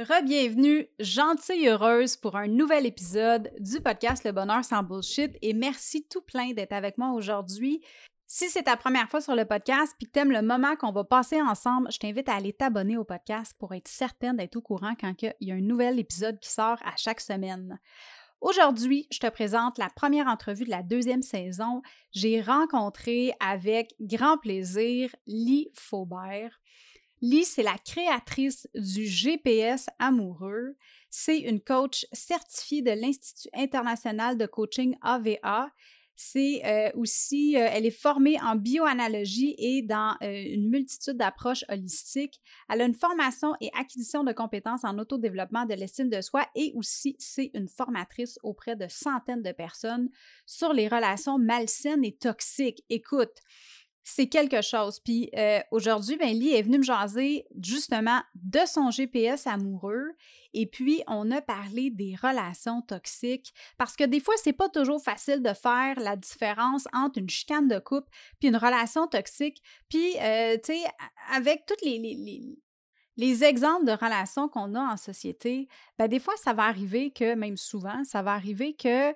Rebienvenue, gentille heureuse pour un nouvel épisode du podcast Le Bonheur sans Bullshit et merci tout plein d'être avec moi aujourd'hui. Si c'est ta première fois sur le podcast puis que t'aimes le moment qu'on va passer ensemble, je t'invite à aller t'abonner au podcast pour être certaine d'être au courant quand il y a un nouvel épisode qui sort à chaque semaine. Aujourd'hui, je te présente la première entrevue de la deuxième saison. J'ai rencontré avec grand plaisir Lee Faubert. Lee, c'est la créatrice du GPS amoureux. C'est une coach certifiée de l'Institut international de coaching AVA. C'est euh, aussi, euh, elle est formée en bioanalogie et dans euh, une multitude d'approches holistiques. Elle a une formation et acquisition de compétences en autodéveloppement de l'estime de soi et aussi c'est une formatrice auprès de centaines de personnes sur les relations malsaines et toxiques. Écoute, c'est quelque chose. Puis euh, aujourd'hui, ben, Lee est venue me jaser justement de son GPS amoureux. Et puis, on a parlé des relations toxiques parce que des fois, c'est pas toujours facile de faire la différence entre une chicane de couple puis une relation toxique. Puis, euh, tu sais, avec tous les, les, les, exemples de relations qu'on a en société, ben, des fois, ça va arriver que, même souvent, ça va arriver que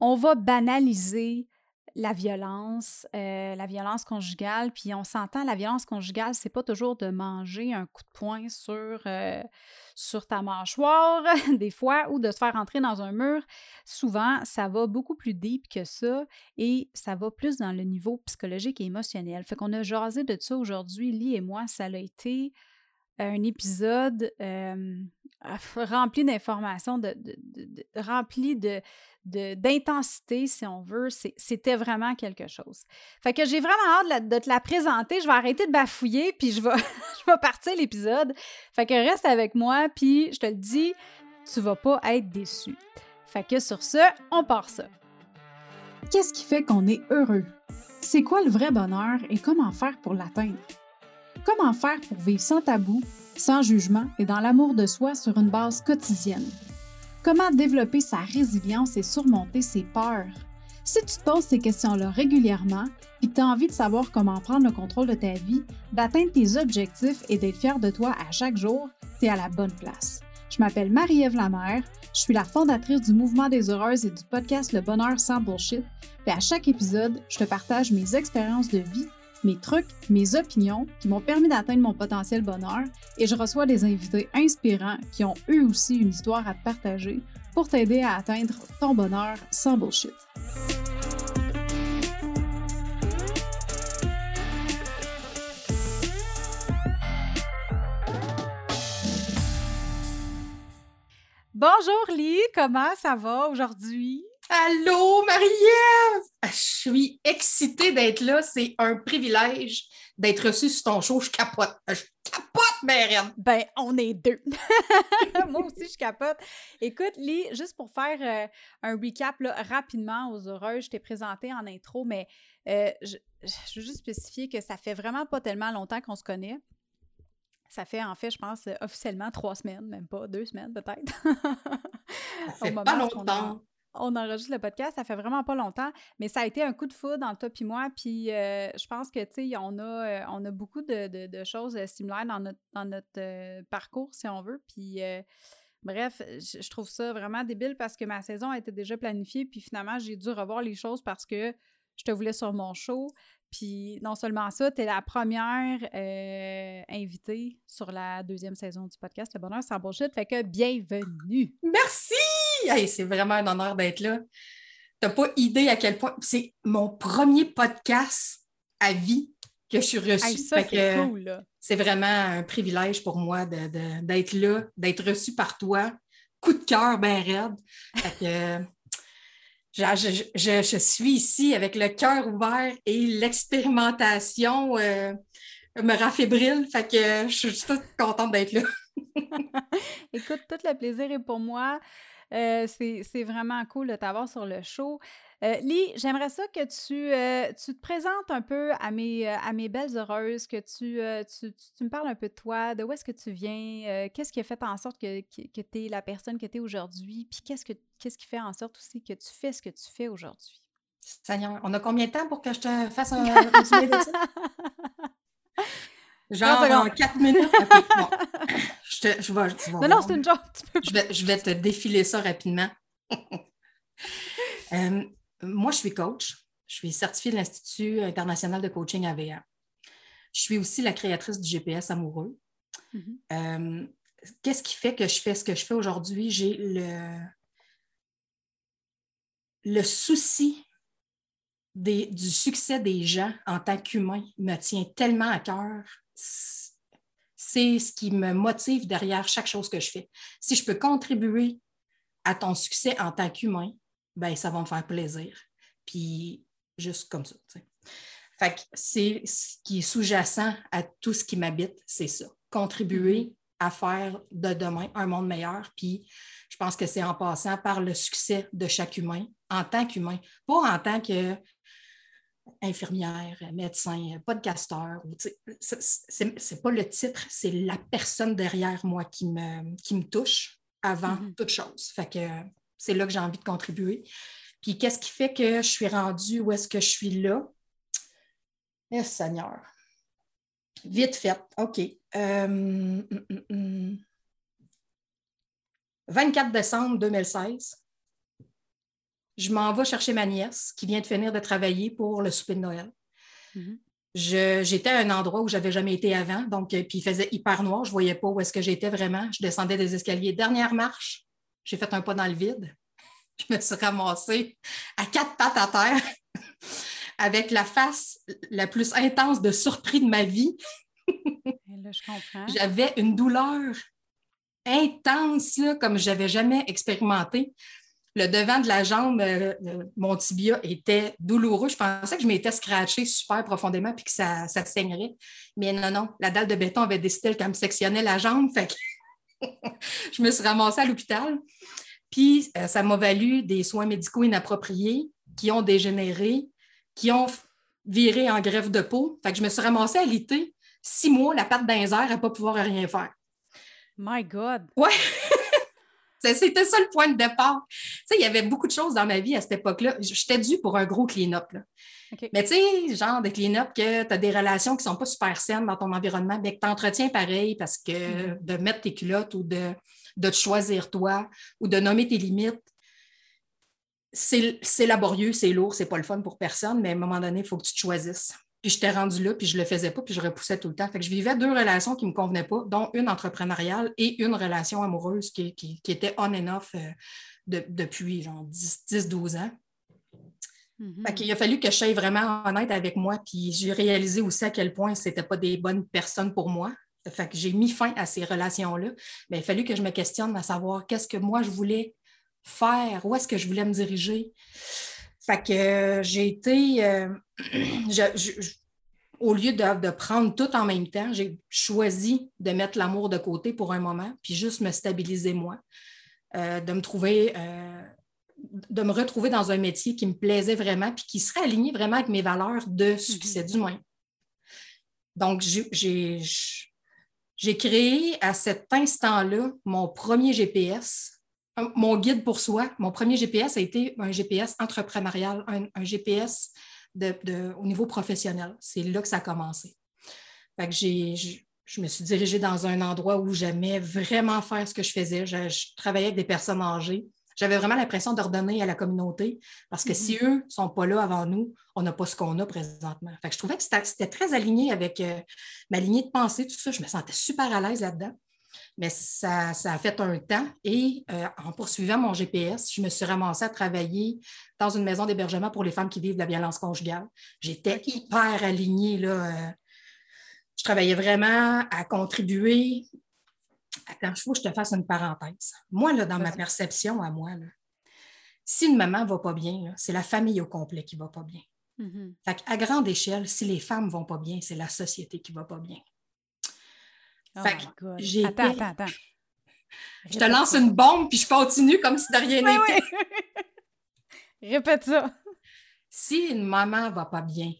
on va banaliser la violence, euh, la violence conjugale, puis on s'entend, la violence conjugale, c'est pas toujours de manger un coup de poing sur, euh, sur ta mâchoire, des fois, ou de se faire entrer dans un mur. Souvent, ça va beaucoup plus deep que ça et ça va plus dans le niveau psychologique et émotionnel. Fait qu'on a jasé de ça aujourd'hui, Lee et moi, ça a été un épisode rempli d'informations, de, rempli de, d'intensité, si on veut. C'était vraiment quelque chose. Fait que j'ai vraiment hâte de te la présenter. Je vais arrêter de bafouiller, puis je vais, je vais partir l'épisode. Fait que reste avec moi, puis je te le dis, tu vas pas être déçu. Fait que sur ce, on part ça. Qu'est-ce qui fait qu'on est heureux? C'est quoi le vrai bonheur et comment faire pour l'atteindre? Comment faire pour vivre sans tabou, sans jugement et dans l'amour de soi sur une base quotidienne? Comment développer sa résilience et surmonter ses peurs? Si tu te poses ces questions-là régulièrement et que tu as envie de savoir comment prendre le contrôle de ta vie, d'atteindre tes objectifs et d'être fier de toi à chaque jour, tu es à la bonne place. Je m'appelle Marie-Ève Lamère, je suis la fondatrice du Mouvement des Heureuses et du podcast Le Bonheur sans Bullshit. Et à chaque épisode, je te partage mes expériences de vie mes trucs, mes opinions qui m'ont permis d'atteindre mon potentiel bonheur et je reçois des invités inspirants qui ont eux aussi une histoire à te partager pour t'aider à atteindre ton bonheur sans bullshit. Bonjour Lee, comment ça va aujourd'hui? Allô, Marie-Ève! Ah, je suis excitée d'être là. C'est un privilège d'être reçue sur ton show. Je capote. Je capote, Marianne! Ben, on est deux. Moi aussi, je capote. Écoute, Lee, juste pour faire euh, un recap rapidement aux heureux, je t'ai présenté en intro, mais euh, je, veux juste spécifier que ça fait vraiment pas tellement longtemps qu'on se connaît. Ça fait en fait, je pense, officiellement trois semaines, même pas deux semaines peut-être. ça fait pas longtemps on enregistre le podcast, ça fait vraiment pas longtemps, mais ça a été un coup de foudre entre toi et moi. Puis euh, je pense que, tu sais, on, a, euh, beaucoup de, choses euh, similaires dans notre, dans notre parcours, si on veut. Puis bref, je, trouve ça vraiment débile parce que ma saison été déjà planifiée. Puis finalement, j'ai dû revoir les choses parce que je te voulais sur mon show. Puis non seulement ça, tu la première invitée sur la deuxième saison du podcast Le Bonheur sans bullshit. Fait que bienvenue! Merci! C'est vraiment un honneur d'être là. Tu n'as pas idée à quel point. C'est mon premier podcast à vie que je suis reçue. c'est vraiment un privilège pour moi d'être là, d'être reçue par toi. Coup de cœur bien raide. je, suis ici avec le cœur ouvert et l'expérimentation euh, me raffébrile. Fait que je suis toute contente d'être là. Écoute, tout le plaisir est pour moi. Euh, c'est vraiment cool de t'avoir sur le show. Euh, Lee, j'aimerais ça que tu, euh, tu, te présentes un peu à mes, à mes belles heureuses, que tu, tu, tu, me parles un peu de toi, de où est-ce que tu viens, qu'est-ce qui a fait en sorte que, que, tu es la personne que tu es aujourd'hui, puis qu'est-ce, que, qu'est-ce qui fait en sorte aussi que tu fais ce que tu fais aujourd'hui? Seigneur, on a combien de temps pour que je te fasse un résumé de ça? Genre en quatre minutes. bon. Je, te, je, vais, non, non, c'est une joke. Je vais, je vais te défiler ça rapidement. Euh, moi, je suis coach. Je suis certifiée de l'Institut international de coaching AVA. Je suis aussi la créatrice du GPS amoureux. Mm-hmm. Euh, qu'est-ce qui fait que je fais ce que je fais aujourd'hui? J'ai le, le souci du succès des gens en tant qu'humain me tient tellement à cœur. C'est ce qui me motive derrière chaque chose que je fais. Si je peux contribuer à ton succès en tant qu'humain, ben ça va me faire plaisir. Puis juste comme ça. Fait que c'est ce qui est sous-jacent à tout ce qui m'habite, c'est ça. Contribuer mm-hmm. à faire de demain un monde meilleur. Puis je pense que c'est en passant par le succès de chaque humain en tant qu'humain, pas en tant que infirmière, médecin, podcasteur. C'est pas le titre, c'est la personne derrière moi qui me, qui me touche avant mm-hmm. toute chose. Fait que c'est là que j'ai envie de contribuer. Puis qu'est-ce qui fait que je suis rendue où est-ce que je suis là? Merci Seigneur. Vite fait. OK. 24 hum, hum, hum. décembre 2016, je m'en vais chercher ma nièce qui vient de finir de travailler pour le souper de Noël. Mm-hmm. J'étais à un endroit où je n'avais jamais été avant, donc euh, puis il faisait hyper noir, je ne voyais pas où est-ce que j'étais vraiment. Je descendais des escaliers. Dernière marche, j'ai fait un pas dans le vide. Je me suis ramassée à quatre pattes à terre avec la face la plus intense de surpris de ma vie. J'avais une douleur intense, comme je n'avais jamais expérimenté le devant de la jambe, euh, euh, mon tibia était douloureux. Je pensais que je m'étais scratché super profondément puis que ça, ça saignerait. Mais non, non, la dalle de béton avait décidé qu'elle me sectionnait la jambe. Fait que je me suis ramassée à l'hôpital. Puis euh, ça m'a valu des soins médicaux inappropriés qui ont dégénéré, qui ont viré en grève de peau. Fait que je me suis ramassée à l'été, six mois, la patte d'un à ne pas pouvoir rien faire. My God! Ouais! C'était ça le point de départ. Tu il y avait beaucoup de choses dans ma vie à cette époque-là. J'étais due pour un gros clean-up. Mais tu sais, genre de clean-up que tu as des relations qui ne sont pas super saines dans ton environnement, mais que tu entretiens pareil parce que mm-hmm. de mettre tes culottes ou de, de te choisir toi ou de nommer tes limites, c'est laborieux, c'est lourd, c'est pas le fun pour personne, mais à un moment donné, il faut que tu te choisisses. Puis j'étais rendue là, puis je le faisais pas, puis je repoussais tout le temps. Fait que je vivais deux relations qui ne me convenaient pas, dont une entrepreneuriale et une relation amoureuse qui, qui, était on and off euh, depuis genre 10-12 ans. Mm-hmm. Fait qu'il a fallu que je sois vraiment honnête avec moi, puis j'ai réalisé aussi à quel point ce n'était pas des bonnes personnes pour moi. Fait que j'ai mis fin à ces relations-là. Mais il a fallu que je me questionne à savoir qu'est-ce que moi je voulais faire, où est-ce que je voulais me diriger. Fait que euh, j'ai été, euh, au lieu de, prendre tout en même temps, j'ai choisi de mettre l'amour de côté pour un moment, puis juste me stabiliser moi, euh, de me trouver, de me retrouver dans un métier qui me plaisait vraiment, puis qui serait aligné vraiment avec mes valeurs de succès, du moins. Donc, j'ai créé à cet instant-là mon premier GPS mon guide pour soi, mon premier GPS a été un GPS entrepreneurial, un, GPS au niveau professionnel. C'est là que ça a commencé. je, me suis dirigée dans un endroit où j'aimais vraiment faire ce que je faisais. Je, travaillais avec des personnes âgées. J'avais vraiment l'impression de redonner à la communauté parce que si mm-hmm. eux ne sont pas là avant nous, on n'a pas ce qu'on a présentement. je trouvais que c'était très aligné avec euh, ma lignée de pensée, tout ça. Je me sentais super à l'aise là-dedans. Mais ça, a fait un temps et euh, en poursuivant mon GPS, je me suis ramassée à travailler dans une maison d'hébergement pour les femmes qui vivent de la violence conjugale. J'étais hyper alignée. Là, euh, je travaillais vraiment à contribuer. Attends, il faut que je te fasse une parenthèse. Moi, là, dans ma perception à moi, si une maman ne va pas bien, c'est la famille au complet qui ne va pas bien. Mm-hmm. à grande échelle, si les femmes ne vont pas bien, c'est la société qui ne va pas bien. Oh attends, attends, attends. Je te lance une bombe, puis je continue comme si de rien n'était. Répète ça. Si une maman ne va pas bien,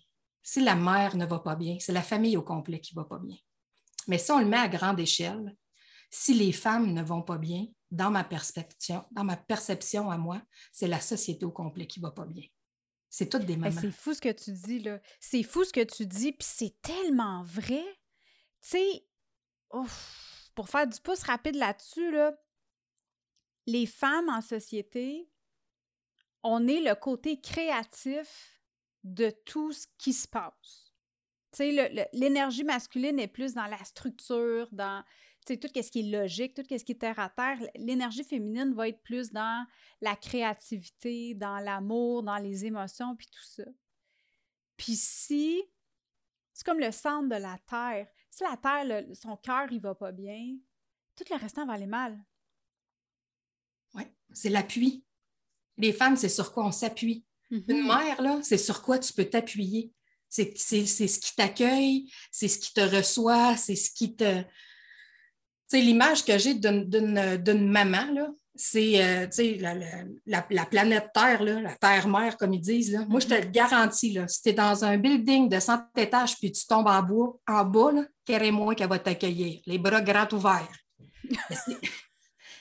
si la mère ne va pas bien, c'est la famille au complet qui ne va pas bien. Mais si on le met à grande échelle, si les femmes ne vont pas bien, dans ma perception, dans ma perception à moi, c'est la société au complet qui ne va pas bien. C'est toutes des mamans. C'est fou ce que tu dis, là. C'est fou ce que tu dis, puis c'est tellement vrai. Tu sais, pour faire du pouce rapide là-dessus, là, les femmes en société, on est le côté créatif de tout ce qui se passe. L'énergie masculine est plus dans la structure, dans tout ce qui est logique, tout ce qui est terre à terre. L'énergie féminine va être plus dans la créativité, dans l'amour, dans les émotions, puis tout ça. Puis si, c'est comme le centre de la terre, si la terre, son cœur, il va pas bien, tout le restant va aller mal. Oui, c'est l'appui. Les femmes, c'est sur quoi on s'appuie. Une mm-hmm. mère, là, c'est sur quoi tu peux t'appuyer. C'est ce qui t'accueille, c'est ce qui te reçoit, c'est ce qui te. Tu sais, l'image que j'ai d'une maman, là, c'est euh, la, la, la, planète Terre, là, la Terre-mère, comme ils disent. Là. Moi, je te le mm-hmm. garantis, là, si tu es dans un building de 100 étages puis tu tombes en, bois, en bas, qu'elle moi qu'elle va t'accueillir, les bras grands ouverts.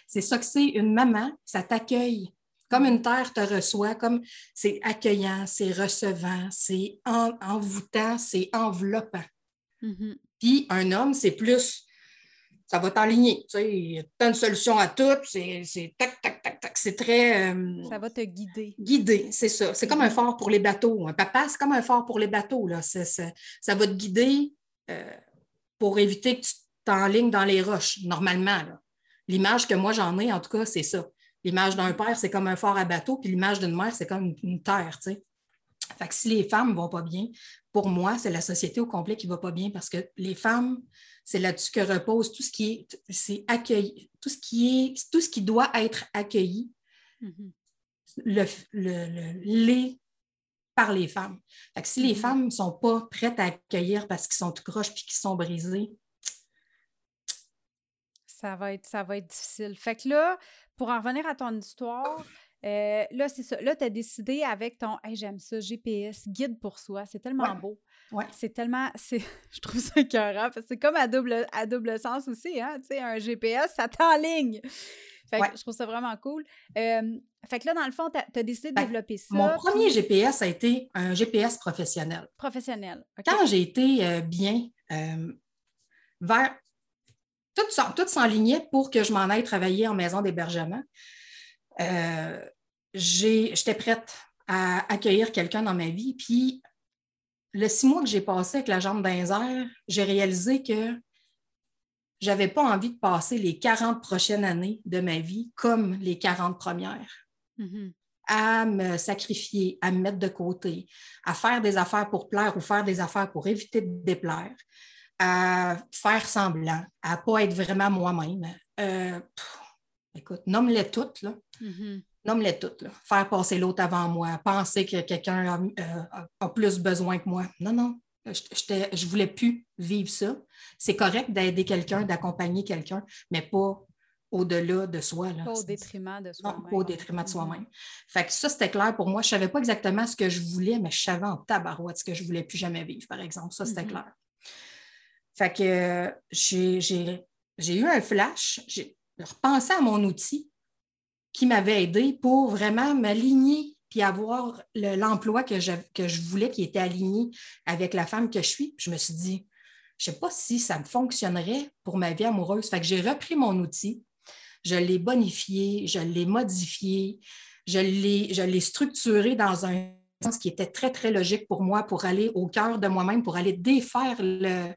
c'est ça que c'est une maman, ça t'accueille. Comme une terre te reçoit, comme c'est accueillant, c'est recevant, c'est envoûtant, c'est enveloppant. Mm-hmm. Puis un homme, c'est plus, ça va t'enligner. Tu sais, as une solution à tout, c'est tac, tac, tac, tac. C'est très. Euh, ça va te guider. Guider, c'est ça. C'est comme un phare pour les bateaux. Un papa, c'est comme un phare pour les bateaux. Là. ça va te guider euh, pour éviter que tu t'enlignes dans les roches, normalement. L'image que moi j'en ai, en tout cas, c'est ça. L'image d'un père, c'est comme un fort à bateau, puis l'image d'une mère, c'est comme une, terre, tu sais. Fait que si les femmes ne vont pas bien, pour moi, c'est la société au complet qui ne va pas bien parce que les femmes, c'est là-dessus que repose tout ce qui est, c'est accueilli, tout ce qui est, tout ce qui doit être accueilli, mm-hmm. le, le, les par les femmes. Fait que si les mm-hmm. femmes ne sont pas prêtes à accueillir parce qu'ils sont tout croches puis qu'ils sont brisés, ça va être, ça va être difficile. Fait que là, pour en revenir à ton histoire, euh, là, c'est ça. Là, tu as décidé avec ton Hey, j'aime ça, GPS, guide pour soi. C'est tellement beau. Ouais. C'est tellement. Je trouve ça écœurant parce que c'est comme à double, à double sens aussi. Hein? Tu sais, un GPS, ça t'enligne. Fait que je trouve ça vraiment cool. Euh, fait que là, dans le fond, tu as, décidé de ben, développer ça. Mon premier GPS a été un GPS professionnel. Professionnel. Quand j'ai été euh, bien vers tout, s'enlignait pour que je m'en aille travailler en maison d'hébergement. Euh, j'étais prête à accueillir quelqu'un dans ma vie. Puis, le six mois que j'ai passé avec la jambe d'un j'ai réalisé que je n'avais pas envie de passer les 40 prochaines années de ma vie comme les 40 premières. Mm-hmm. à me sacrifier, à me mettre de côté, à faire des affaires pour plaire ou faire des affaires pour éviter de déplaire à faire semblant, à ne pas être vraiment moi-même. Euh, écoute, nomme-les toutes, là. Mm-hmm. Nomme-les toutes, là. Faire passer l'autre avant moi, penser que quelqu'un a, euh, plus besoin que moi. Non, non, je ne voulais plus vivre ça. C'est correct d'aider quelqu'un, d'accompagner quelqu'un, mais pas au-delà de soi. Là. Pas au détriment de soi-même. Pas au détriment de soi-même. Fait que ça, c'était clair pour moi. Je ne savais pas exactement ce que je voulais, mais je savais en tabarouette ce que je ne voulais plus jamais vivre, par exemple. Ça, c'était mm-hmm. clair. Fait que j'ai eu un flash, j'ai repensé à mon outil qui m'avait aidé pour vraiment m'aligner puis avoir l'emploi que, je, que je voulais qui était aligné avec la femme que je suis. Je me suis dit, je ne sais pas si ça me fonctionnerait pour ma vie amoureuse. Fait que j'ai repris mon outil, je l'ai bonifié, je l'ai modifié, je l'ai structuré dans un sens qui était très, très logique pour moi pour aller au cœur de moi-même, pour aller défaire le,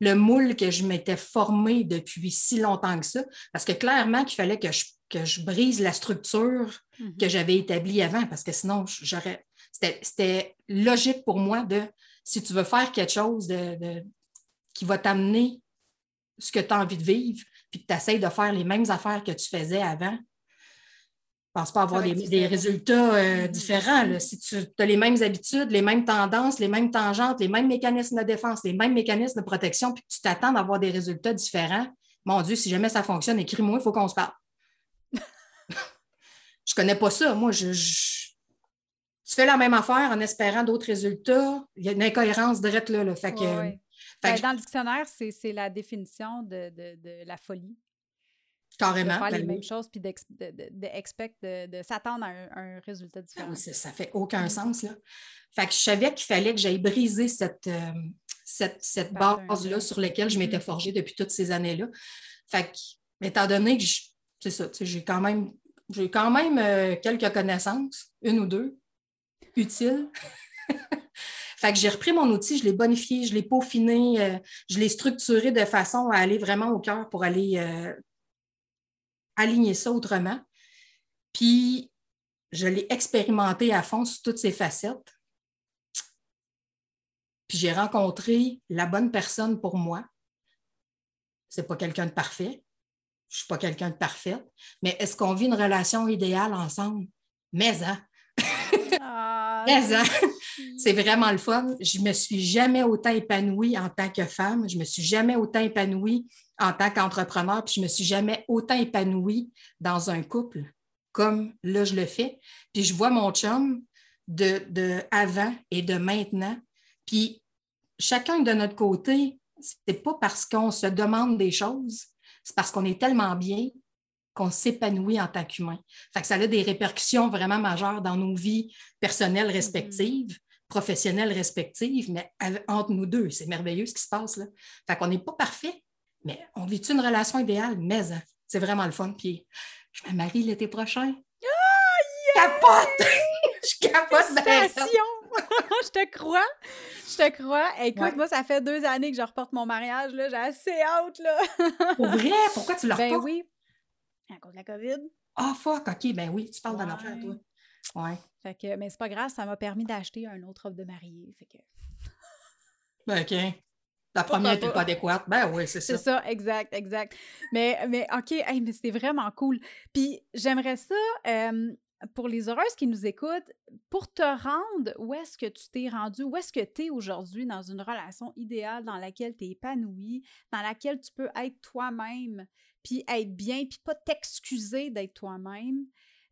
le moule que je m'étais formé depuis si longtemps que ça, parce que clairement qu'il fallait que je, que je brise la structure mhm. que j'avais établie avant, parce que sinon, j'aurais. C'était logique pour moi de, si tu veux faire quelque chose de, qui va t'amener ce que tu as envie de vivre, puis que tu essaies de faire les mêmes affaires que tu faisais avant, ne pense pas avoir des, résultats euh, mm-hmm. différents. Si tu as les mêmes habitudes, les mêmes tendances, les mêmes tangentes, les mêmes mécanismes de défense, les mêmes mécanismes de protection, puis que tu t'attends d'avoir des résultats différents, mon Dieu, si jamais ça fonctionne, écris-moi, il faut qu'on se parle. je connais pas ça. Moi, je, tu fais la même affaire en espérant d'autres résultats. Il y a une incohérence directe là. Fait que, ben, dans le dictionnaire, c'est la définition de la folie. Carrément. De faire les ben mêmes choses puis de, de, s'attendre à un, résultat différent. Ah oui, ça fait aucun mm. sens. Là. Fait que je savais qu'il fallait que j'aille briser cette, euh, cette, base-là sur laquelle je m'étais mm. forgée depuis toutes ces années-là. Fait que, étant donné que c'est ça, j'ai quand même, j'ai quand même euh, quelques connaissances, une ou deux, utiles. fait que j'ai repris mon outil, je l'ai bonifié, je l'ai peaufiné, euh, je l'ai structuré de façon à aller vraiment au cœur pour aller euh, aligner ça autrement. Puis, je l'ai expérimenté à fond sur toutes ses facettes. Puis j'ai rencontré la bonne personne pour moi. C'est pas quelqu'un de parfait. Je suis pas quelqu'un de parfait. Mais est-ce qu'on vit une relation idéale ensemble? Mais, hein? Ah, Mais, hein? C'est vraiment le fun. Je me suis jamais autant épanouie en tant que femme. Je me suis jamais autant épanouie en tant qu'entrepreneur. Puis je me suis jamais autant épanouie dans un couple comme là, je le fais. Puis je vois mon chum de, de avant et de maintenant. Puis chacun de notre côté, c'est pas parce qu'on se demande des choses, c'est parce qu'on est tellement bien qu'on s'épanouit en tant qu'humain. Fait que ça a des répercussions vraiment majeures dans nos vies personnelles mm-hmm. respectives, professionnelles respectives, mais entre nous deux, c'est merveilleux ce qui se passe là. Fait qu'on n'est pas parfait, mais on vit une relation idéale, mais hein, c'est vraiment le fun. Puis je me marie l'été prochain. Oh, Capote! je capote je te crois. Je te crois. Écoute, moi, ça fait deux années que je reporte mon mariage. J'ai assez hâte. Là. Pour vrai? Pourquoi tu le ben reportes? Ben oui. À cause de la COVID. Ah, fuck, OK. Ben oui, tu parles de l'enfer, toi. Ouais. Fait que, mais c'est pas grave, ça m'a permis d'acheter un autre offre de mariée. Fait que... Ben, OK. La première n'était pas? adéquate. Ben oui, c'est ça. C'est ça, exact, exact. Mais, mais OK, mais c'était vraiment cool. Puis j'aimerais ça, euh, pour les heureuses qui nous écoutent, pour te rendre où est-ce que tu t'es rendu, où est-ce que tu es aujourd'hui dans une relation idéale dans laquelle tu es épanoui, dans laquelle tu peux être toi-même, puis être bien, puis pas t'excuser d'être toi-même.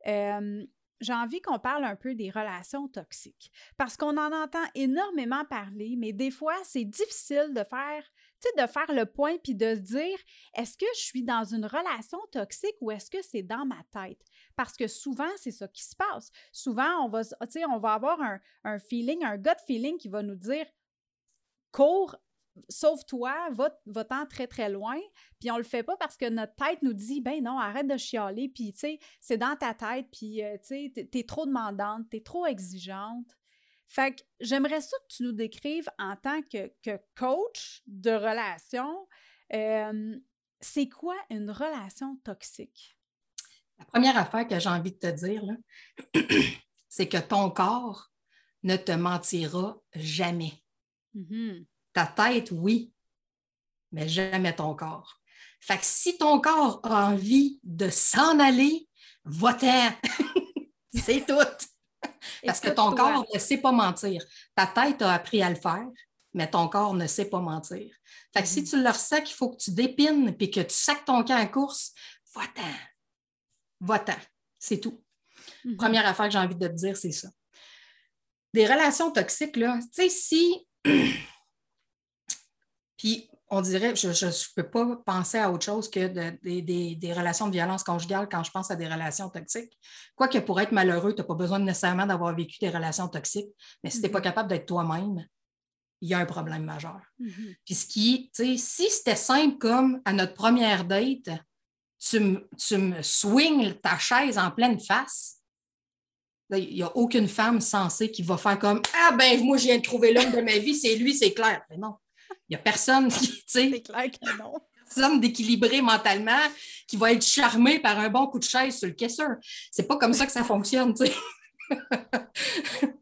Euh, j'ai envie qu'on parle un peu des relations toxiques parce qu'on en entend énormément parler, mais des fois, c'est difficile de faire de faire le point puis de se dire est-ce que je suis dans une relation toxique ou est-ce que c'est dans ma tête? Parce que souvent, c'est ça qui se passe. Souvent, on va, on va avoir un, un feeling, un gut feeling qui va nous dire cours, sauve-toi, va-t'en très, très loin. Puis on le fait pas parce que notre tête nous dit, ben non, arrête de chialer, puis tu sais, c'est dans ta tête, puis euh, tu sais, t'es trop demandante, t'es trop exigeante. Fait que j'aimerais ça que tu nous décrives en tant que, coach de relation, euh, c'est quoi une relation toxique? La première affaire que j'ai envie de te dire, c'est que ton corps ne te mentira jamais. Mm-hmm. Ta tête, oui, mais jamais ton corps. Fait que si ton corps a envie de s'en aller, va-t'en. c'est tout. Parce que ton corps ne sait pas mentir. Ta tête a appris à le faire, mais ton corps ne sait pas mentir. Fait que si mm-hmm. tu le ressens qu'il faut que tu dépines puis que tu sacs ton camp en course, va-t'en. Va-t'en. C'est tout. Mm-hmm. Première affaire que j'ai envie de te dire, c'est ça. Des relations toxiques, là, tu sais, si. puis on dirait, je ne peux pas penser à autre chose que des relations de violence conjugale quand je pense à des relations toxiques. Quoique pour être malheureux, tu n'as pas besoin nécessairement d'avoir vécu des relations toxiques, mais si tu n'es pas mm-hmm. capable d'être toi-même, il y a un problème majeur. Mm-hmm. Puis ce qui, tu sais, si c'était simple comme à notre première date, tu, me swings ta chaise en pleine face, il n'y a aucune femme sensée qui va faire comme Ah ben moi je viens de trouver l'homme de ma vie, c'est lui, c'est clair. Mais non. Il n'y a personne qui, C'est clair que non. Personne d'équilibré mentalement qui va être charmé par un bon coup de chaise sur le caisseur. C'est pas comme ça que ça fonctionne, tu sais.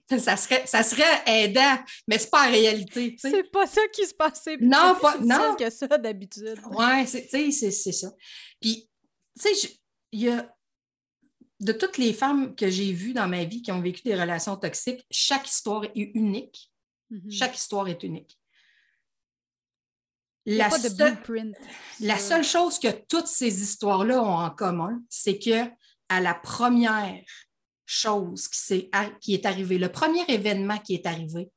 ça, serait, ça serait aidant, mais c'est pas en réalité. C'est pas ça qui se passait. Non, pas non. que ça d'habitude. Oui, c'est ça. Puis, tu sais, il y a de toutes les femmes que j'ai vues dans ma vie qui ont vécu des relations toxiques, chaque histoire est unique. Mm-hmm. Chaque histoire est unique. La, la seule chose que toutes ces histoires-là ont en commun, c'est que à la première chose qui, qui est arrivée, le premier événement qui est arrivé,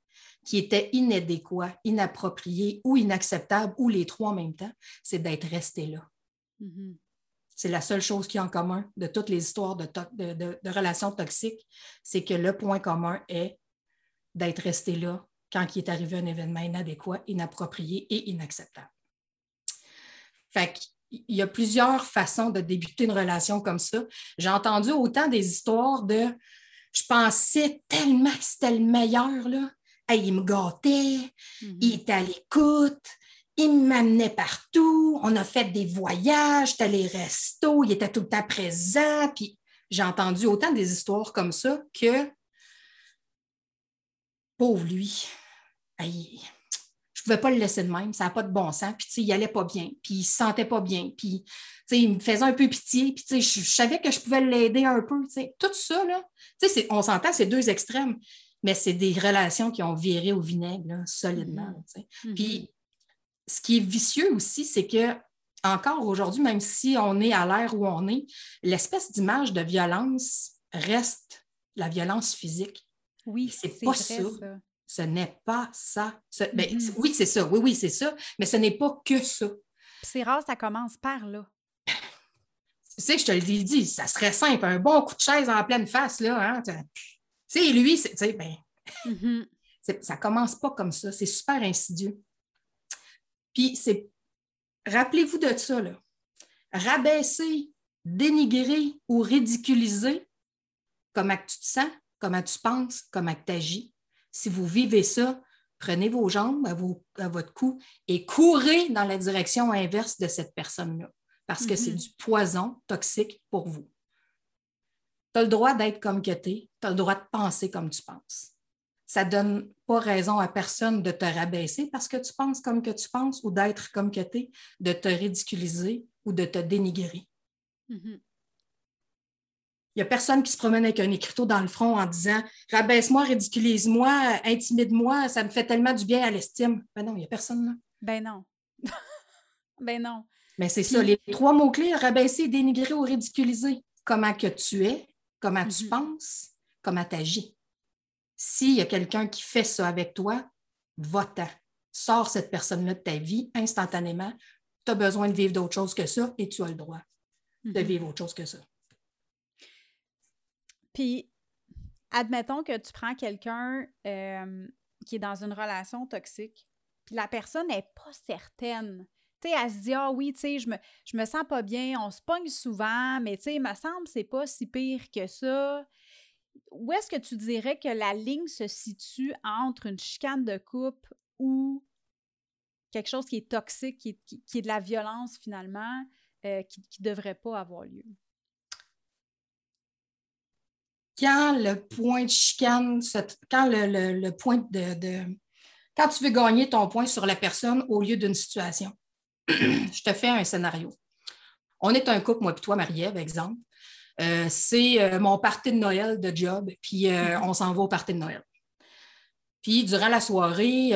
qui était inadéquat, inapproprié ou inacceptable, ou les trois en même temps, c'est d'être resté là. Mm-hmm. C'est la seule chose qui est en commun de toutes les histoires de, de relations toxiques, c'est que le point commun est d'être resté là quand il est arrivé un événement inadéquat, inapproprié et inacceptable. Fait il y a plusieurs façons de débuter une relation comme ça. J'ai entendu autant des histoires de je pensais tellement que c'était le meilleur, là. il me gâtait, mm-hmm. il était à l'écoute, il m'amenait partout, on a fait des voyages, j'étais les restos, il était tout le temps présent. Puis j'ai entendu autant des histoires comme ça que, pauvre lui, je pouvais pas le laisser de même, ça n'a pas de bon sens. Puis, il allait pas bien, puis il se sentait pas bien, puis, il me faisait un peu pitié, puis, je, savais que je pouvais l'aider un peu, Tout ça, là, on s'entend, c'est deux extrêmes, mais c'est des relations qui ont viré au vinaigre, solidement, mm-hmm. Puis, mm-hmm. ce qui est vicieux aussi, c'est que encore aujourd'hui, même si on est à l'ère où on est, l'espèce d'image de violence reste la violence physique. Oui, c'est pas ça ce n'est pas ça. Ben, oui, c'est ça. Oui, oui, c'est ça. Mais ce n'est pas que ça. C'est rare, ça commence par là. Tu sais, je te l'ai dit, ça serait simple. Un bon coup de chaise en pleine face, là. Hein, tu sais, lui, tu sais, ben, mm-hmm. ça commence pas comme ça. C'est super insidieux. Puis, c'est. Rappelez-vous de ça, là. Rabaisser, dénigrer ou ridiculiser comment tu te sens, comment tu penses, comment tu agis, si vous vivez ça, prenez vos jambes à, votre cou et courez dans la direction inverse de cette personne-là, parce que c'est mhm. du poison toxique pour vous. Tu as le droit d'être comme que tu es, tu as le droit de penser comme tu penses. Ça ne donne pas raison à personne de te rabaisser parce que tu penses comme que tu penses ou d'être comme que tu es, de te ridiculiser ou de te dénigrer. Mhm. Il n'y a personne qui se promène avec un écriteau dans le front en disant Rabaisse-moi, ridiculise-moi, intimide-moi, ça me fait tellement du bien à l'estime. Ben non, il n'y a personne là. Ben non. ben non. Mais ben c'est ça, les trois mots-clés rabaisser, dénigrer ou ridiculiser. Comment que tu es, comment tu mm-hmm. penses, comment tu agis. S'il y a quelqu'un qui fait ça avec toi, va-t'en. Sors cette personne-là de ta vie instantanément. Tu as besoin de vivre d'autre chose que ça et tu as le droit de mm-hmm. vivre autre chose que ça. Puis, admettons que tu prends quelqu'un euh, qui est dans une relation toxique, puis la personne n'est pas certaine. Tu sais, elle se dit, ah oui, tu sais, je me, me sens pas bien, on se pogne souvent, mais tu sais, il me semble c'est pas si pire que ça. Où est-ce que tu dirais que la ligne se situe entre une chicane de couple ou quelque chose qui est toxique, qui est, de la violence finalement, euh, qui ne devrait pas avoir lieu? Quand le point de chicane, quand le, point de, Quand tu veux gagner ton point sur la personne au lieu d'une situation. je te fais un scénario. On est un couple, moi et toi, Marie-Ève, exemple. Euh, c'est euh, mon party de Noël de job, puis euh, mm-hmm. on s'en va au party de Noël. Puis durant la soirée,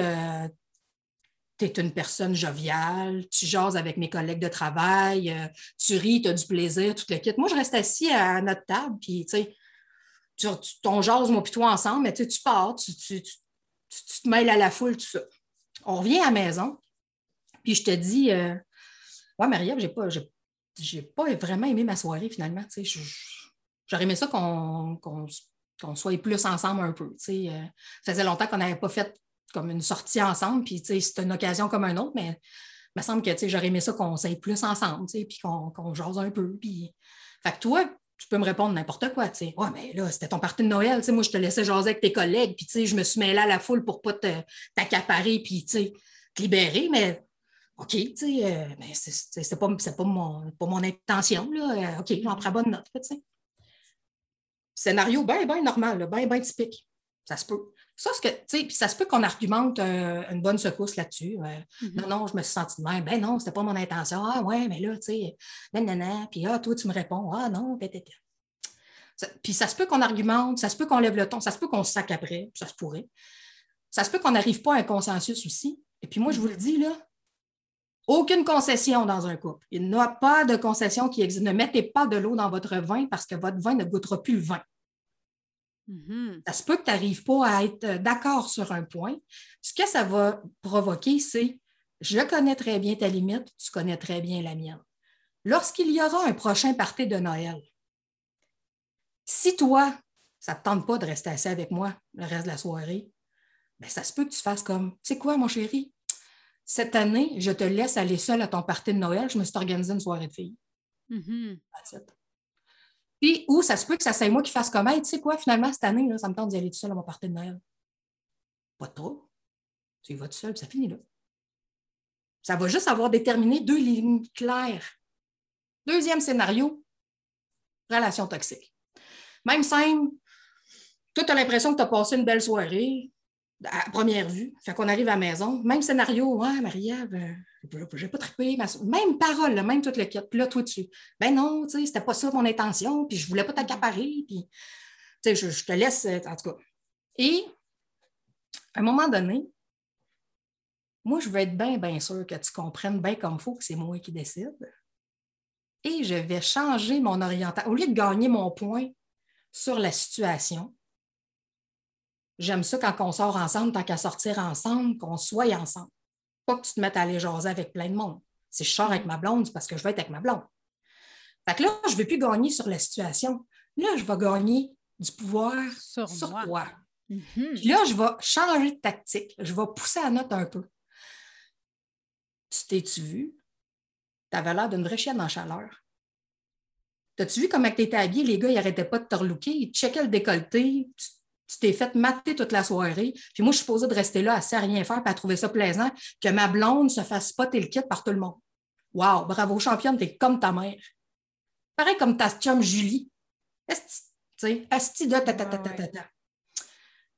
tu es une personne joviale, tu jases avec mes collègues de travail, tu ris, tu as du plaisir, tout le kit. Moi, je reste assis à notre table, puis tu sais, tu, ton jase, moi, puis toi ensemble, mais tu, pars, tu, te mêles à la foule, tout ça. On revient à la maison, puis je te dis, euh, ouais, Marie-Ève, j'ai pas, j'ai, pas vraiment aimé ma soirée finalement. j'aurais aimé ça qu'on, soit plus ensemble un peu. Tu euh, ça faisait longtemps qu'on n'avait pas fait comme une sortie ensemble, puis tu c'est une occasion comme un autre, mais il me semble que j'aurais aimé ça qu'on s'aille plus ensemble, puis qu'on, qu'on jase un peu. Puis... Fait que toi, tu peux me répondre n'importe quoi, tu sais. Ouais, mais là, c'était ton parti de Noël, tu sais. Moi, je te laissais jaser avec tes collègues, puis tu sais, je me suis mêlée à la foule pour pas t'accaparer, puis tu sais, te libérer, mais OK, tu sais, euh, mais c'est pas, pas, mon, pas mon intention, là. Euh, OK, j'en prends bonne note, tu sais. Scénario bien, bien normal, bien, bien typique. Ça se peut. Ça, que, puis ça se peut qu'on argumente une bonne secousse là-dessus. Mm-hmm. Non, non, je me suis sentie de même. Ben non, c'était pas mon intention. Ah ouais, mais là, tu sais, nanana. Puis ah, toi, tu me réponds. Ah non. Puis ça se peut qu'on argumente, ça se peut qu'on lève le ton, ça se peut qu'on se sac après, ça se pourrait. Ça se peut qu'on n'arrive pas à un consensus aussi. Et puis moi, je vous le dis, là, aucune concession dans un couple. Il n'y a pas de concession qui existe. Ne mettez pas de l'eau dans votre vin parce que votre vin ne goûtera plus le vin. Mm-hmm. Ça se peut que tu n'arrives pas à être euh, d'accord sur un point. Ce que ça va provoquer, c'est je connais très bien ta limite, tu connais très bien la mienne. Lorsqu'il y aura un prochain party de Noël, si toi, ça ne te tente pas de rester assis avec moi le reste de la soirée, bien, ça se peut que tu fasses comme, tu sais quoi, mon chéri, cette année, je te laisse aller seule à ton party de Noël. Je me suis organisé une soirée de filles. Mm-hmm. Puis, ou ça se peut que ça soit moi qui fasse comme, tu sais quoi, finalement, cette année, ça me tente d'y aller tout seul à mon party de. Pas trop. Tu vas tout seul, puis ça finit là. Ça va juste avoir déterminé deux lignes claires. Deuxième scénario, relation toxique. Même scène, toi, tu as l'impression que tu as passé une belle soirée à première vue. Fait qu'on arrive à la maison. Même scénario, ouais, Marie-Ève, euh, j'ai pas trippé. Même parole, même toute le kit. Puis là, toi dessus. Ben non, tu sais, c'était pas ça mon intention, puis je voulais pas t'accaparer, puis tu sais, je, te laisse, euh, en tout cas. Et à un moment donné, moi, je veux être bien, bien sûr que tu comprennes bien comme il faut que c'est moi qui décide. Et je vais changer mon orientation. Au lieu de gagner mon point sur la situation, j'aime ça quand on sort ensemble, tant qu'à sortir ensemble, qu'on soit ensemble. Pas que tu te mettes à aller jaser avec plein de monde. Si je sors avec ma blonde, c'est parce que je veux être avec ma blonde. Fait que là, je ne vais plus gagner sur la situation. Là, je vais gagner du pouvoir sur, toi. Mm-hmm. là, je vais changer de tactique. Je vais pousser la note un peu. Tu t'es-tu vu? Tu avais l'air d'une vraie chienne en chaleur. T'as-tu vu comment tu étais habillé? Les gars, ils n'arrêtaient pas de te relooker. Ils checkaient le décolleté. Tu t'es fait mater toute la soirée. Puis moi, je suis supposée de rester là, à rien faire, puis à trouver ça plaisant, que ma blonde se fasse spotter le kit par tout le monde. Wow, bravo, championne, t'es comme ta mère. Pareil comme ta chum Julie. Esti de ta, ta, ta, ta, ta,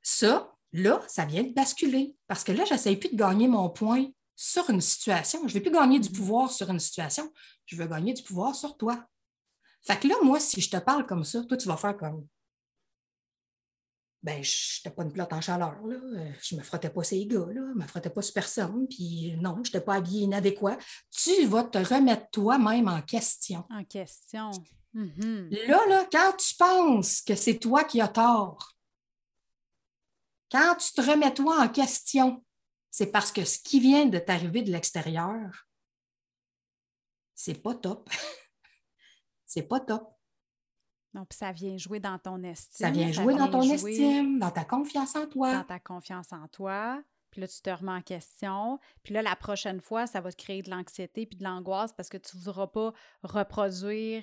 Ça, là, ça vient de basculer. Parce que là, j'essaie plus de gagner mon point sur une situation. Je ne vais plus gagner du mm-hmm. pouvoir sur une situation. Je veux gagner du pouvoir sur toi. Fait que là, moi, si je te parle comme ça, toi, tu vas faire comme. Ben, je n'étais pas une plate en chaleur, là. Je ne me frottais pas ces gars, là. Je ne me frottais pas sur personne. Puis non, je n'étais pas habillée inadéquat. Tu vas te remettre toi-même en question. En question. Mm-hmm. Là, là, quand tu penses que c'est toi qui as tort, quand tu te remets toi en question, c'est parce que ce qui vient de t'arriver de l'extérieur, c'est pas top. c'est pas top. Puis ça vient jouer dans ton estime. Ça vient jouer dans ton estime, dans ta confiance en toi. Dans ta confiance en toi. Puis là, tu te remets en question. Puis là, la prochaine fois, ça va te créer de l'anxiété puis de l'angoisse parce que tu ne voudras pas reproduire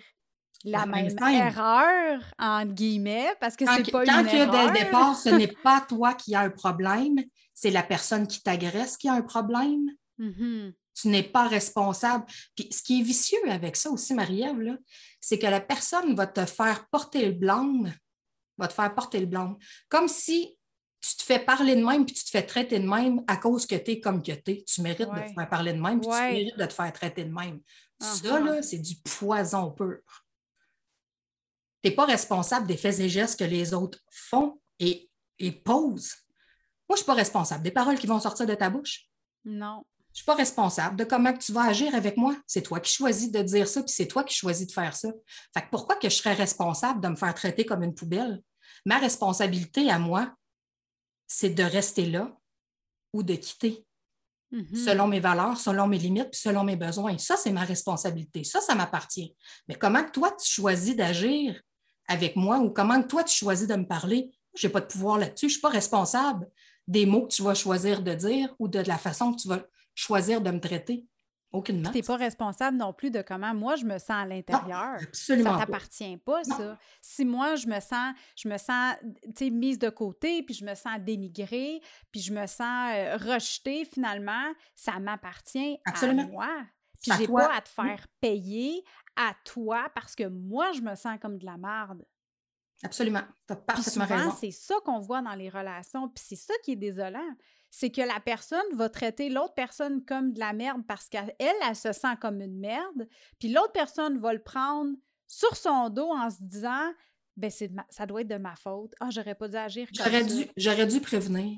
la, même, erreur, entre guillemets, parce que c'est pas une erreur. Quand dès le départ, ce n'est pas toi qui as un problème, c'est la personne qui t'agresse qui a un problème? Mm-hmm. Tu n'es pas responsable. Puis ce qui est vicieux avec ça aussi, Marie-Ève, c'est que la personne va te faire porter le blanc, va te faire porter le blanc. Comme si tu te fais parler de même puis tu te fais traiter de même à cause que tu es comme que tu es. Tu mérites de te faire parler de même puis tu mérites de te faire traiter de même. Ça, uh-huh. c'est du poison pur. Tu n'es pas responsable des faits et gestes que les autres font et, et posent. Moi, je ne suis pas responsable des paroles qui vont sortir de ta bouche. Non. Je ne suis pas responsable de comment tu vas agir avec moi. C'est toi qui choisis de dire ça, puis c'est toi qui choisis de faire ça. Fait pourquoi que je serais responsable de me faire traiter comme une poubelle? Ma responsabilité à moi, c'est de rester là ou de quitter. Mm-hmm. Selon mes valeurs, selon mes limites, selon mes besoins. Ça, c'est ma responsabilité. Ça, ça m'appartient. Mais comment toi, tu choisis d'agir avec moi ou comment toi, tu choisis de me parler, je n'ai pas de pouvoir là-dessus. Je ne suis pas responsable des mots que tu vas choisir de dire ou de la façon que tu vas choisir de me traiter. Aucunement. Tu n'es pas responsable non plus de comment moi je me sens à l'intérieur. Absolument. Ça ne t'appartient pas, ça. Si moi je me sens, je me sens mise de côté, puis je me sens dénigrée, puis je me sens euh, rejetée finalement, ça m'appartient à moi. Puis j'ai pas à te faire payer à toi parce que moi je me sens comme de la merde. Absolument. Tu as parfaitement souvent, C'est ça qu'on voit dans les relations, puis c'est ça qui est désolant. C'est que la personne va traiter l'autre personne comme de la merde parce qu'elle, elle, se sent comme une merde, puis l'autre personne va le prendre sur son dos en se disant ben c'est ça doit être de ma faute. Ah, j'aurais pas dû agir comme j'aurais Dû, j'aurais dû prévenir.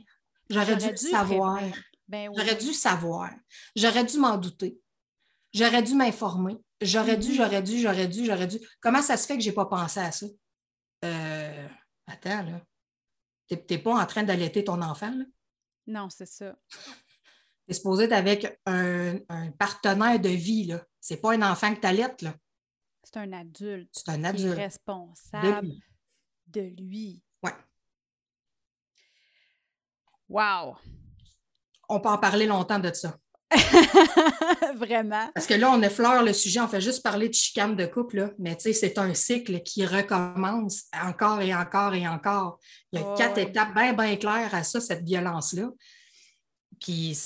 J'aurais dû, savoir. Ben j'aurais dû savoir. J'aurais dû m'en douter. J'aurais dû m'informer. J'aurais dû, mm-hmm. j'aurais dû, j'aurais dû, j'aurais dû. Comment ça se fait que j'ai pas pensé à ça? Euh, attends, là. T'es pas en train d'allaiter ton enfant, là? Non, c'est ça. Tu es supposé être avec un, partenaire de vie, là. C'est pas un enfant que t'allaites, là. C'est un adulte. C'est un adulte. responsable de lui. Ouais. Wow! On peut en parler longtemps de ça. Vraiment. Parce que là, on effleure le sujet, on fait juste parler de chicane de couple, là. mais tu sais, c'est un cycle qui recommence encore et encore et encore. Il y a quatre étapes bien, bien claires à ça, cette violence-là. Puis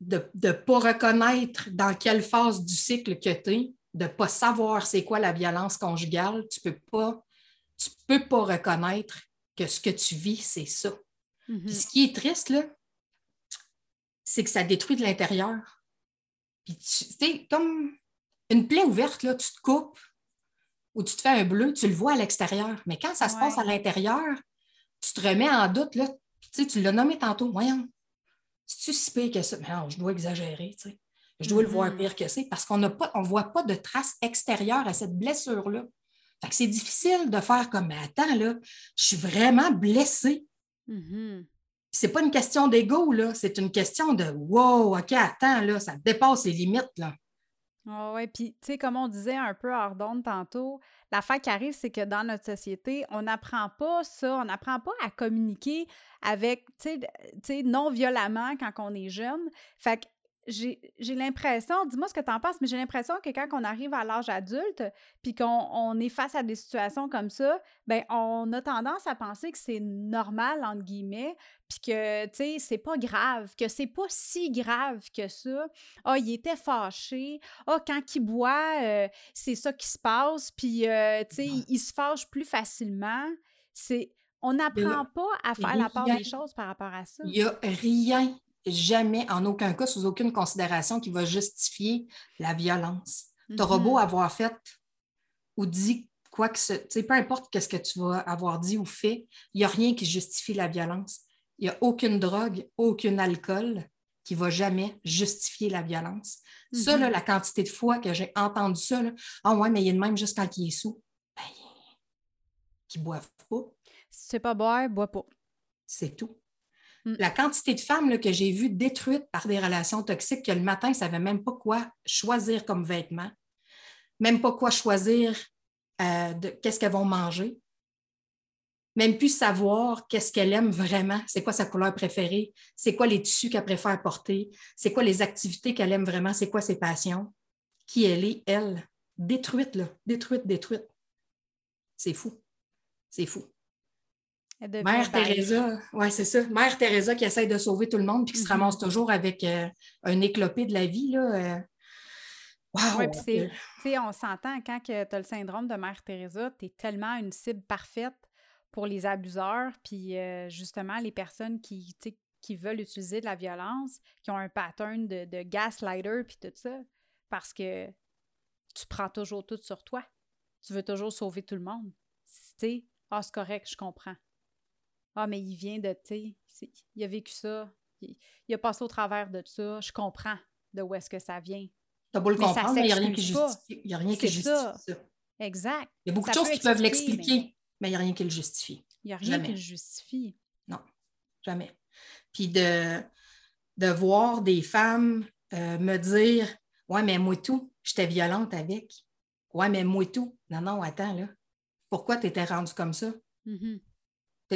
de ne pas reconnaître dans quelle phase du cycle que tu es, de ne pas savoir c'est quoi la violence conjugale, tu ne peux pas, tu peux pas reconnaître que ce que tu vis, c'est ça. Mm-hmm. ce qui est triste, là, c'est que ça détruit de l'intérieur. Puis tu comme une plaie ouverte, là, tu te coupes ou tu te fais un bleu, tu le vois à l'extérieur. Mais quand ça se passe à l'intérieur, tu te remets en doute, là, tu, tu l'as nommé tantôt, voyons, c'est-tu si pire que ça? Mais non, je dois exagérer, tu sais. Je dois le voir mm-hmm. pire que c'est parce qu'on ne voit pas de traces extérieures à cette blessure-là. Fait que c'est difficile de faire comme, mais attends, là, je suis vraiment blessée. Mm-hmm c'est pas une question d'ego, là. C'est une question de wow, OK, attends, là, ça dépasse les limites, là. Oh oui, puis tu sais, comme on disait un peu hors d'onde tantôt, l'affaire qui arrive, c'est que dans notre société, on n'apprend pas ça, on n'apprend pas à communiquer avec, tu sais, non violemment quand on est jeune. Fait que j'ai l'impression, dis-moi ce que tu en penses, mais j'ai l'impression que quand on arrive à l'âge adulte, puis qu'on est face à des situations comme ça, ben on a tendance à penser que c'est normal, entre guillemets, puis que, tu sais, c'est pas grave, que c'est pas si grave que ça. Ah, il était fâché. Ah, quand il boit, euh, c'est ça qui se passe, puis, euh, tu sais, il, se fâche plus facilement. C'est... On n'apprend pas à faire la part des choses par rapport à ça. Il n'y a rien jamais, en aucun cas, sous aucune considération qui va justifier la violence. Tu auras beau mm-hmm. avoir fait ou dit quoi que ce, peu importe ce que tu vas avoir dit ou fait, il n'y a rien qui justifie la violence. Il n'y a aucune drogue, aucun alcool qui va jamais justifier la violence. Ça, mm-hmm. la quantité de fois que j'ai entendu ça, ah ouais, mais il y a de même juste quand il est sous, ben, qui boivent pas. Si tu sais pas boire, bois pas. C'est tout. Mm. La quantité de femmes que j'ai vues détruites par des relations toxiques que le matin, ne savaient même pas quoi choisir comme vêtements, même pas quoi choisir, euh, qu'est-ce qu'elles vont manger, même plus savoir qu'est-ce qu'elle aime vraiment, c'est quoi sa couleur préférée, c'est quoi les tissus qu'elle préfère porter, c'est quoi les activités qu'elle aime vraiment, c'est quoi ses passions, qui elle est, elle, détruite, détruite, détruite. C'est fou. C'est fou. Mère Teresa, oui, c'est ça. Mère Teresa qui essaie de sauver tout le monde puis qui se mm-hmm. ramasse toujours avec euh, un éclopé de la vie. Là, Wow! Oui, on s'entend quand tu as le syndrome de Mère Teresa, tu es tellement une cible parfaite pour les abuseurs, puis euh, justement les personnes qui, qui veulent utiliser de la violence, qui ont un pattern de, de gaslighter, puis tout ça, parce que tu prends toujours tout sur toi. Tu veux toujours sauver tout le monde. Tu ah, c'est correct, je comprends. Ah, mais il vient de, tu sais, il a vécu ça, il, a passé au travers de ça, je comprends de où est-ce que ça vient. T'as beau le comprendre, mais il n'y a rien qui justifie. Il a rien qui justifie ça. Exact. Il y a beaucoup de choses qui peuvent l'expliquer, mais... il n'y a rien qui le justifie. Il n'y a rien qui le justifie. Non, jamais. Puis de, de voir des femmes euh, me dire Ouais, mais moi tout, j'étais violente avec. Ouais, mais moi tout. Non, non, attends, là. Pourquoi tu étais rendue comme ça? Mm-hmm.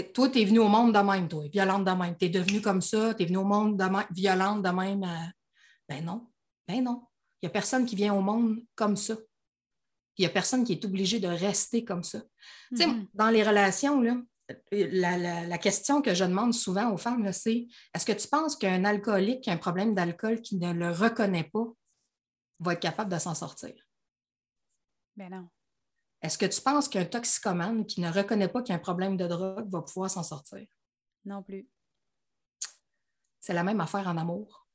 Toi, tu es venue au monde de même, toi, violente de même. Tu es devenue comme ça, tu es venue au monde de violente de même. Euh, ben non, ben non. Il n'y a personne qui vient au monde comme ça. Il n'y a personne qui est obligé de rester comme ça. Tu sais, mm-hmm. dans les relations, là, la, question que je demande souvent aux femmes, c'est est-ce que tu penses qu'un alcoolique qui a un problème d'alcool qui ne le reconnaît pas va être capable de s'en sortir? Ben non. Est-ce que tu penses qu'un toxicomane qui ne reconnaît pas qu'il y a un problème de drogue va pouvoir s'en sortir? Non plus. C'est la même affaire en amour.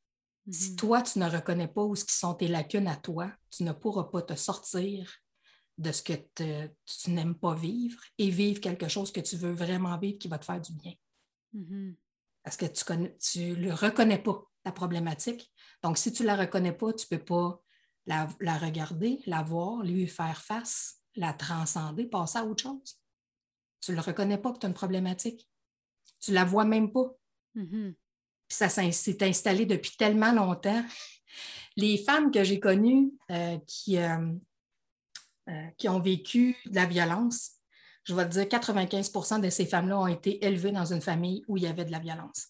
Si mhm. toi, tu ne reconnais pas où sont tes lacunes à toi, tu ne pourras pas te sortir de ce que tu n'aimes pas vivre et vivre quelque chose que tu veux vraiment vivre qui va te faire du bien. Mhm. Parce que tu ne le reconnais pas, ta problématique. Donc, si tu ne la reconnais pas, tu ne peux pas la, la, regarder, la voir, lui faire face la transcender, passer à autre chose. Tu ne le reconnais pas que tu as une problématique. Tu ne la vois même pas. Mm-hmm. ça s'est installé depuis tellement longtemps. Les femmes que j'ai connues euh, qui, euh, euh, qui ont vécu de la violence, je vais te dire 95% de ces femmes-là ont été élevées dans une famille où il y avait de la violence.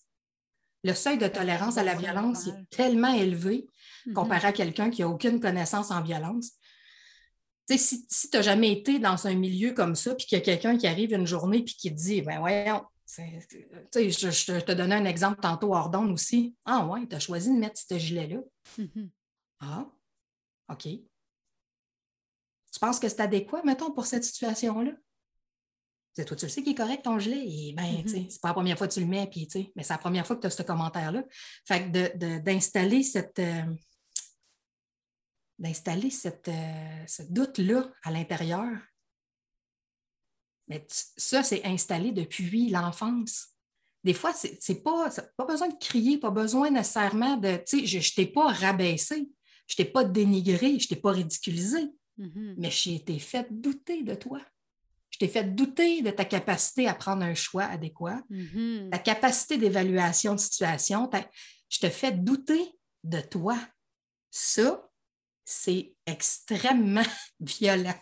Le seuil de tolérance à la violence est tellement élevé mm-hmm. comparé à quelqu'un qui n'a aucune connaissance en violence. Si, si tu n'as jamais été dans un milieu comme ça, puis qu'il y a quelqu'un qui arrive une journée et qui te dit Ben voyons, je, je, te donnais un exemple tantôt hors aussi. Ah ouais, tu as choisi de mettre ce gilet-là. Mm-hmm. Ah, OK. Tu penses que c'est adéquat, mettons, pour cette situation-là? toi, tu le sais qu'il est correct ton gilet. Et ben, mm-hmm. c'est pas la première fois que tu le mets, puis mais c'est la première fois que tu as ce commentaire-là. Fait que d'installer cette. Euh, d'installer cette, euh, ce doute-là à l'intérieur, mais ça, c'est installé depuis l'enfance. Des fois, c'est pas, pas besoin de crier, pas besoin nécessairement de. Tu sais, je ne t'ai pas rabaissé, je t'ai pas dénigré, je t'ai pas ridiculisé, mm-hmm. mais j'ai été fait douter de toi. Je t'ai fait douter de ta capacité à prendre un choix adéquat, mm-hmm. ta capacité d'évaluation de situation. Je te fais douter de toi. Ça, c'est extrêmement violent.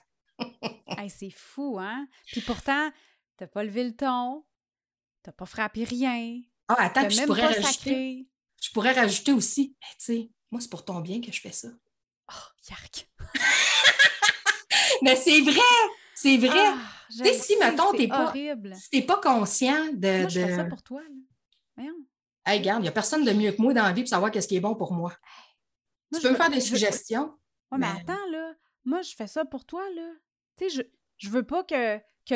c'est fou, hein? Puis pourtant, t'as pas levé le ton, t'as pas frappé rien. Ah, attends, je pourrais rajouter. Je pourrais rajouter aussi, tu sais, moi, c'est pour ton bien que je fais ça. Oh, yark! Mais c'est vrai! C'est vrai! Ah, tu sais, si, mettons, t'es pas, si pas conscient de. Moi, je fais ça pour toi, là. Voyons. Hey, regarde, il n'y a personne de mieux que moi dans la vie pour savoir qu'est-ce qui est bon pour moi. tu peux me faire des suggestions? Oui, mais... mais attends, là. Moi, je fais ça pour toi, là. Tu sais, je, je veux pas que, que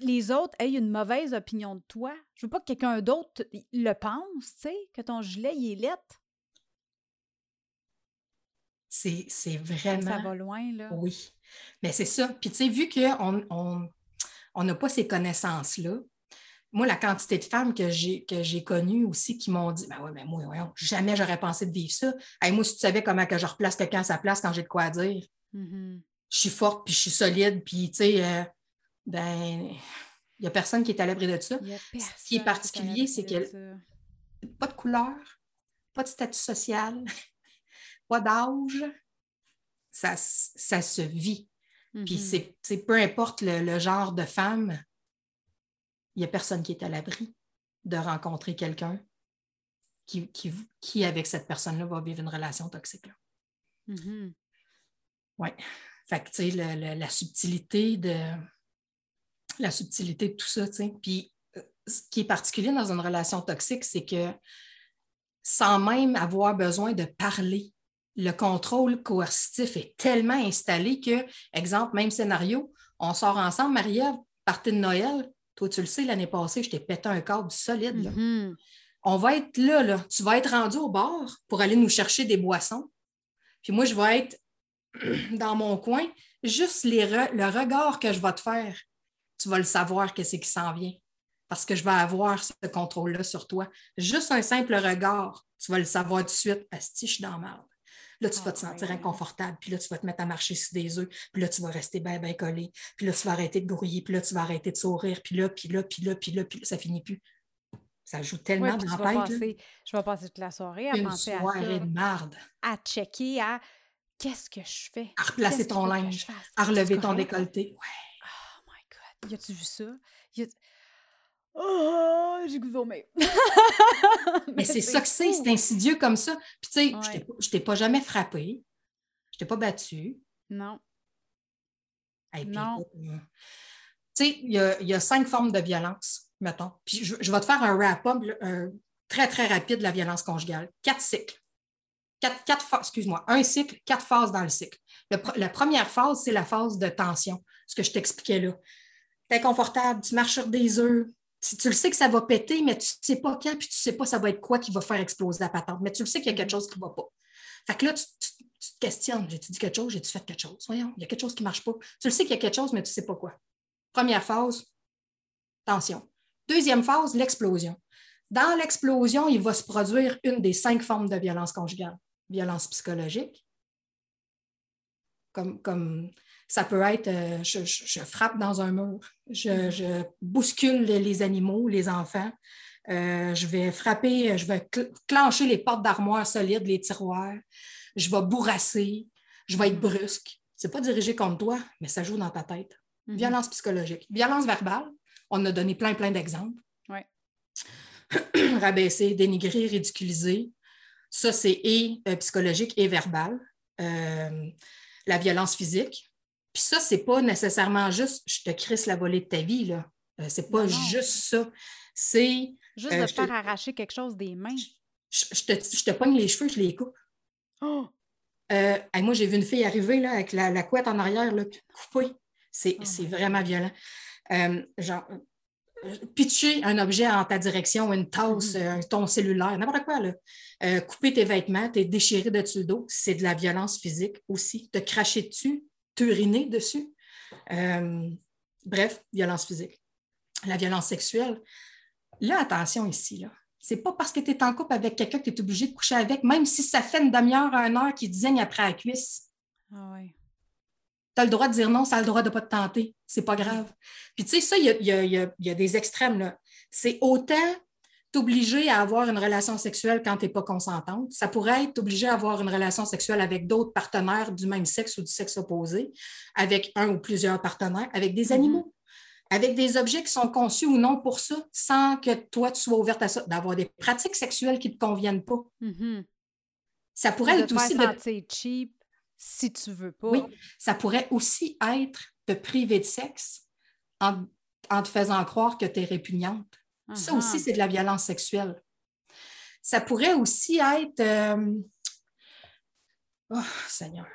les autres aient une mauvaise opinion de toi. Je veux pas que quelqu'un d'autre le pense, tu sais, que ton gilet, il est lettre. C'est vraiment. Ça va loin, là. Oui. Mais c'est ça. Puis, tu sais, vu qu'on on n'a pas ces connaissances-là, moi, la quantité de femmes que j'ai, que j'ai connues aussi qui m'ont dit Ben ouais, mais moi, jamais j'aurais pensé de vivre ça. Hey, moi, si tu savais comment que je replace quelqu'un à sa place quand j'ai de quoi dire, mm-hmm je suis forte, puis je suis solide, puis tu sais, euh, ben, il n'y a personne qui est à l'abri de ça. Ce qui est particulier, c'est que pas de couleur, pas de statut social, pas d'âge, ça, ça se vit. Puis mm-hmm. c'est peu importe le, genre de femme, il n'y a personne qui est à l'abri de rencontrer quelqu'un qui, qui, avec cette personne-là, va vivre une relation toxique. Mm-hmm. Oui. Fait que, tu sais, la, subtilité de la subtilité de tout ça, tu sais. Puis, euh, ce qui est particulier dans une relation toxique, c'est que sans même avoir besoin de parler, le contrôle coercitif est tellement installé que, exemple, même scénario, on sort ensemble, Marie-Ève, partie de Noël, toi, tu le sais, l'année passée, je t'ai pété un câble solide. Mm-hmm. On va être là, là. Tu vas être rendu au bord pour aller nous chercher des boissons. Puis moi, je vais être dans mon coin, juste le regard que je vais te faire, tu vas le savoir que c'est qui s'en vient. Parce que je vais avoir ce contrôle-là sur toi. Juste un simple regard, tu vas le savoir tout de suite. Asti, je suis dans la merde. Là, tu vas te ah, sentir inconfortable, puis là, tu vas te mettre à marcher sur des œufs, puis là, tu vas rester bien, bien collé, puis là, tu vas arrêter de grouiller, puis là, tu vas arrêter de sourire, puis là, puis là, puis là, puis là, puis là, ça finit plus. Ça joue tellement dans la tête. Je vais passer toute la soirée à penser à ça. de marde. À checker, à qu'est-ce que je fais? À replacer ton linge, à relever ton décolleté. Ouais. Oh my God. Y a-tu vu ça? Oh, j'ai goût Mais, Mais c'est ça que c'est, c'est insidieux comme ça. Puis tu sais, je t'ai pas jamais frappé. Je t'ai pas battu. Non. non. Euh, tu sais, il y, a, cinq formes de violence, mettons. Puis je, je vais te faire un wrap-up très, très rapide de la violence conjugale. Quatre cycles quatre, phases, excuse-moi, un cycle, quatre phases dans le cycle. la première phase, c'est la phase de tension, ce que je t'expliquais là. Tu es inconfortable, tu marches sur des œufs, tu, le sais que ça va péter, mais tu ne sais pas quand, puis tu ne sais pas ça va être quoi qui va faire exploser la patente, mais tu le sais qu'il y a quelque chose qui ne va pas. Fait que là, tu, te questionnes, j'ai-tu dit quelque chose, j'ai-tu fait quelque chose? Voyons, il y a quelque chose qui ne marche pas. Tu le sais qu'il y a quelque chose, mais tu ne sais pas quoi. Première phase, tension. Deuxième phase, l'explosion. Dans l'explosion, il va se produire une des cinq formes de violence conjugale violence psychologique. Comme, comme ça peut être euh, je, frappe dans un mur, je, bouscule les animaux, les enfants, euh, je vais frapper, je vais clencher les portes d'armoire solides, les tiroirs, je vais bourrasser, je vais être brusque. C'est pas dirigé contre toi, mais ça joue dans ta tête. Mm-hmm. Violence psychologique. Violence verbale, on a donné plein, plein d'exemples. rabaisser, dénigrer, ridiculiser. Ça, c'est et euh, psychologique et verbal. Euh, la violence physique. Puis ça, c'est pas nécessairement juste je te crisse la volée de ta vie, là. Euh, c'est pas juste ça. C'est. Juste de faire arracher quelque chose des mains. Je, te, je, te, pogne les cheveux, je les coupe. Oh! moi, j'ai vu une fille arriver là, avec la, couette en arrière, là, coupée. C'est oh vraiment violent. genre, pitcher un objet en ta direction, une tasse, euh, ton cellulaire, n'importe quoi. Là. Euh, couper tes vêtements, t'es déchiré de dessus le dos, c'est de la violence physique aussi. Te cracher dessus, t'uriner dessus. Euh, bref, violence physique. La violence sexuelle. Là, attention ici, là. C'est pas parce que tu es en couple avec quelqu'un que tu es obligé de coucher avec, même si ça fait une demi-heure à une heure qui désigne après la cuisse. Ah ouais tu as le droit de dire non, ça a le droit de ne pas te tenter. C'est pas grave. Puis tu sais, ça, il y a, des extrêmes. là. C'est autant t'obliger à avoir une relation sexuelle quand tu n'es pas consentante. Ça pourrait être t'obliger à avoir une relation sexuelle avec d'autres partenaires du même sexe ou du sexe opposé, avec un ou plusieurs partenaires, avec des mm-hmm. animaux, avec des objets qui sont conçus ou non pour ça, sans que toi, tu sois ouverte à ça, d'avoir des pratiques sexuelles qui ne te conviennent pas. Mm-hmm. Ça pourrait être aussi... De cheap si tu veux pas. Oui, ça pourrait aussi être de priver de sexe en, te faisant croire que tu es répugnante. Ça uh-huh. aussi, c'est de la violence sexuelle. Ça pourrait aussi être. Euh, oh, Seigneur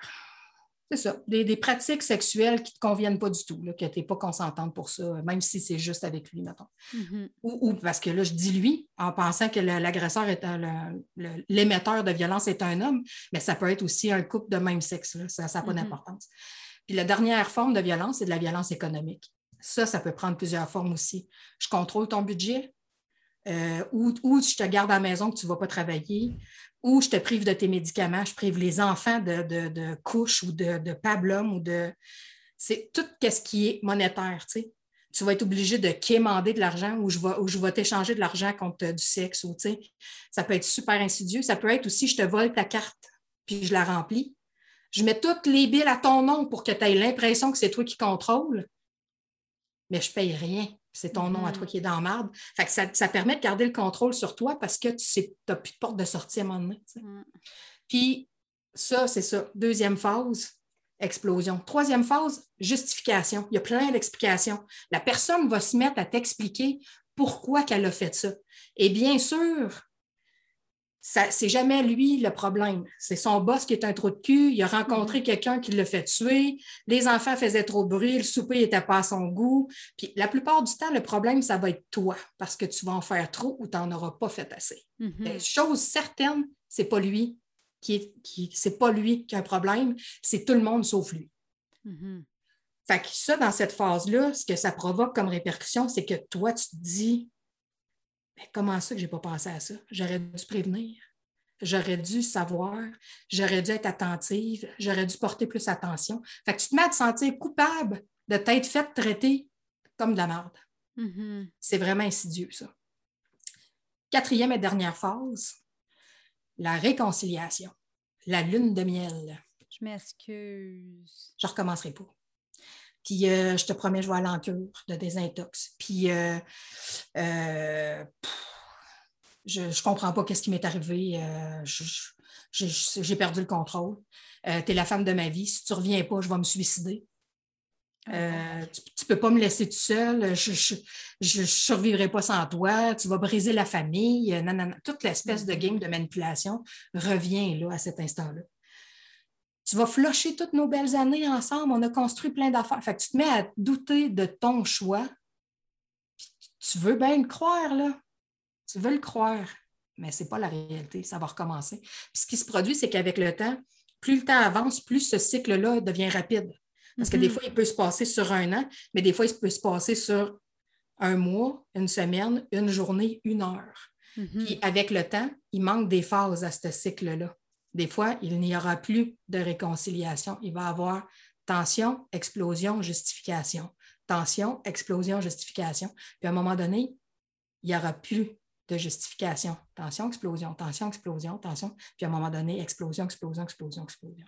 c'est ça, des, pratiques sexuelles qui ne te conviennent pas du tout, là, que tu n'es pas consentante pour ça, même si c'est juste avec lui, mettons. Mm-hmm. ou, parce que là, je dis lui en pensant que l'agresseur est l'émetteur de violence est un homme, mais ça peut être aussi un couple de même sexe, ça n'a pas mm-hmm. d'importance. Puis la dernière forme de violence, c'est de la violence économique. Ça, ça peut prendre plusieurs formes aussi. Je contrôle ton budget, euh, ou, ou, je te garde à la maison que tu ne vas pas travailler, ou je te prive de tes médicaments, je prive les enfants de, de, couches ou de, de pablum ou de. C'est tout ce qui est monétaire, tu sais. Tu vas être obligé de quémander de l'argent ou je vais, ou je vais t'échanger de l'argent contre du sexe. Ou, tu sais. Ça peut être super insidieux. Ça peut être aussi, je te vole ta carte puis je la remplis. Je mets toutes les billes à ton nom pour que tu aies l'impression que c'est toi qui contrôle, mais je ne paye rien c'est ton nom à toi mm. qui est dans la marde. ça, permet de garder le contrôle sur toi parce que tu n'as plus de porte de sortie à un moment donné. Mm. Puis ça, c'est ça. Deuxième phase, explosion. Troisième phase, justification. Il y a plein d'explications. La personne va se mettre à t'expliquer pourquoi qu'elle a fait ça. Et bien sûr, c'est jamais lui le problème. C'est son boss qui est un trou de cul. Il a rencontré mm-hmm. quelqu'un qui l'a fait tuer. Les enfants faisaient trop de bruit. Le souper n'était pas à son goût. Puis la plupart du temps, le problème, ça va être toi parce que tu vas en faire trop ou tu n'en auras pas fait assez. Mm-hmm. Chose certaine, c'est pas lui qui est, qui, c'est pas lui qui a un problème. C'est tout le monde sauf lui. Fait que ça, dans cette phase-là, ce que ça provoque comme répercussion, c'est que toi, tu te dis comment ça que je n'ai pas pensé à ça? J'aurais dû prévenir. J'aurais dû savoir, j'aurais dû être attentive, j'aurais dû porter plus attention. Fait que tu te mets à te sentir coupable de t'être fait traiter comme de la merde. Mm-hmm. C'est vraiment insidieux, ça. Quatrième et dernière phase, la réconciliation, la lune de miel. Je m'excuse. Je recommencerai pas. Puis euh, je te promets, je vais aller en cure de désintox. Puis euh, euh, je ne comprends pas qu'est-ce qui m'est arrivé. j'ai perdu le contrôle. tu es la femme de ma vie. Si tu ne reviens pas, je vais me suicider. Ah, tu ne peux pas me laisser tout seul. Je ne survivrai pas sans toi. Tu vas briser la famille. Toute l'espèce de mm-hmm. game de manipulation revient là, à cet instant-là tu vas flusher toutes nos belles années ensemble, on a construit plein d'affaires. Fait que tu te mets à douter de ton choix. tu veux bien le croire, là. Tu veux le croire, mais ce n'est pas la réalité, ça va recommencer. Puis ce qui se produit, c'est qu'avec le temps, plus le temps avance, plus ce cycle-là devient rapide. Parce que des mm-hmm. fois, il peut se passer sur un an, mais des fois, il peut se passer sur un mois, une semaine, une journée, une heure. Mm-hmm. Puis avec le temps, il manque des phases à ce cycle-là. Des fois, il n'y aura plus de réconciliation. Il va y avoir tension, explosion, justification. Tension, explosion, justification. Puis à un moment donné, il n'y aura plus de justification. Tension, explosion, tension, explosion, tension. Puis à un moment donné, explosion, explosion, explosion, explosion.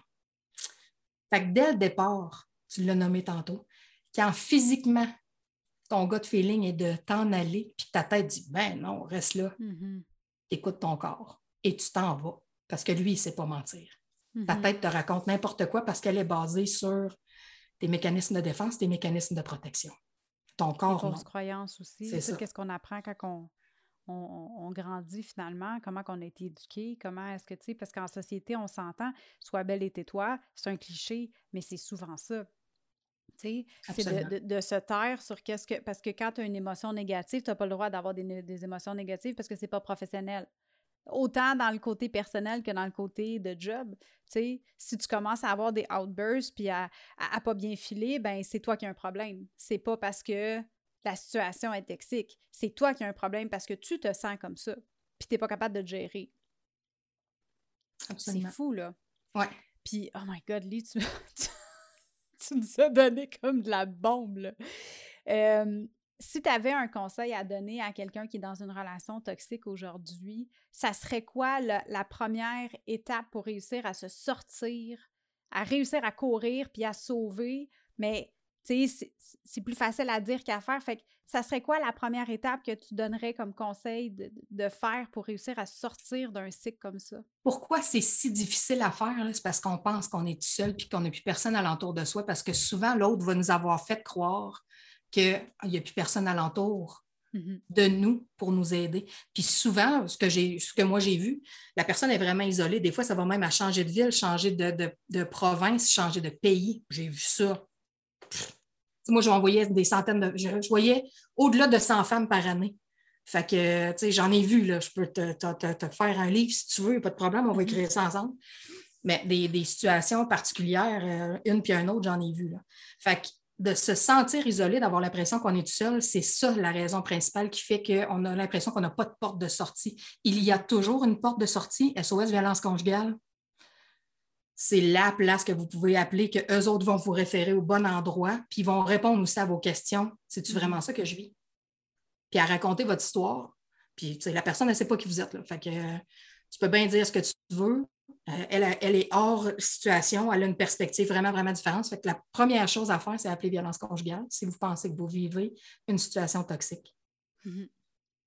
Fait que dès le départ, tu l'as nommé tantôt, quand physiquement ton gut feeling est de t'en aller, puis ta tête dit ben non, reste là. Mm-hmm. Écoute ton corps et tu t'en vas parce que lui, il ne sait pas mentir. Ta Mm-hmm. tête te raconte n'importe quoi parce qu'elle est basée sur tes mécanismes de défense, tes mécanismes de protection. Ton corps, fausses croyances aussi. C'est. Qu'est-ce qu'on apprend quand on, on, on- on grandit finalement, comment qu'on a été éduqué, comment est-ce que, tu sais, parce qu'en société, on s'entend, sois belle et tais-toi, c'est un cliché, mais c'est souvent ça. Tu sais, c'est de, Absolument. de- de se taire sur qu'est-ce que. Parce que quand tu as une émotion négative, tu n'as pas le droit d'avoir des, des émotions négatives parce que c'est pas professionnel. Autant dans le côté personnel que dans le côté de job. Tu sais, si tu commences à avoir des outbursts puis à, à, à pas bien filer, ben c'est toi qui as un problème. C'est pas parce que la situation est toxique. C'est toi qui as un problème parce que tu te sens comme ça. Puis t'es pas capable de te gérer. C'est fou, là. Ouais. Puis, oh my God, Lee, tu, tu, tu nous as donné comme de la bombe, là. Euh, si tu avais un conseil à donner à quelqu'un qui est dans une relation toxique aujourd'hui, ça serait quoi la, première étape pour réussir à se sortir, à réussir à courir puis à sauver? Mais, tu sais, c'est- plus facile à dire qu'à faire. Fait que ça serait quoi la première étape que tu donnerais comme conseil de, faire pour réussir à sortir d'un cycle comme ça? Pourquoi c'est si difficile à faire? C'est parce qu'on pense qu'on est tout seul puis qu'on n'a plus personne alentour de soi parce que souvent, l'autre va nous avoir fait croire qu'il n'y a plus personne alentour Mhm. de nous pour nous aider. Puis souvent, ce que, j'ai, ce que moi j'ai vu, la personne est vraiment isolée. Des fois, ça va même à changer de ville, changer de, de- de province, changer de pays. J'ai vu ça. Pff. Moi, je voyais des centaines de. Je, je voyais au-delà de 100 femmes par année. Fait que, tu sais, j'en ai vu, là. Je peux te, te- te- te faire un livre si tu veux, pas de problème, on va Mhm. écrire ça ensemble. Mais des, des situations particulières, euh, une puis un autre, j'en ai vu, là. Fait que de se sentir isolé, d'avoir l'impression qu'on est tout seul, c'est ça la raison principale qui fait qu'on a l'impression qu'on n'a pas de porte de sortie. Il y a toujours une porte de sortie, SOS violence conjugale. C'est la place que vous pouvez appeler, que eux autres vont vous référer au bon endroit, puis ils vont répondre aussi à vos questions. C'est-tu vraiment ça que je vis? Puis à raconter votre histoire. Puis la personne, elle ne sait pas qui vous êtes. Là. Fait que euh, tu peux bien dire ce que tu veux. Euh, elle, a- elle est hors situation, elle a une perspective vraiment, vraiment différente. Fait que la première chose à faire, c'est appeler violence conjugale si vous pensez que vous vivez une situation toxique. Mhm.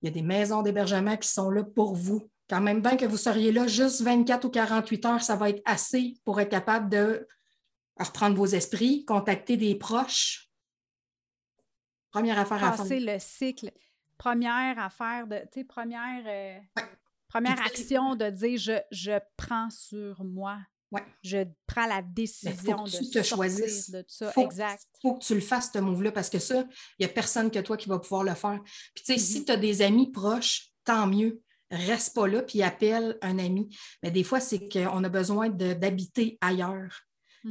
Il y a des maisons d'hébergement qui sont là pour vous. Quand même bien que vous seriez là juste 24 ou 48 heures, ça va être assez pour être capable de reprendre vos esprits, contacter des proches. Première affaire à faire. passer le cycle. Première affaire de, tu sais, première, euh, première action de dire je, je prends sur moi. Ouais. Je prends la décision que de tu te choisisses. de ça. Faut- exact. faut que tu le fasses, ce move-là, parce que ça, il n'y a personne que toi qui va pouvoir le faire. Puis, tu sais, si tu as des amis proches, tant mieux. Reste pas là, puis appelle un ami. Mais des fois, c'est qu'on a besoin d'habiter ailleurs.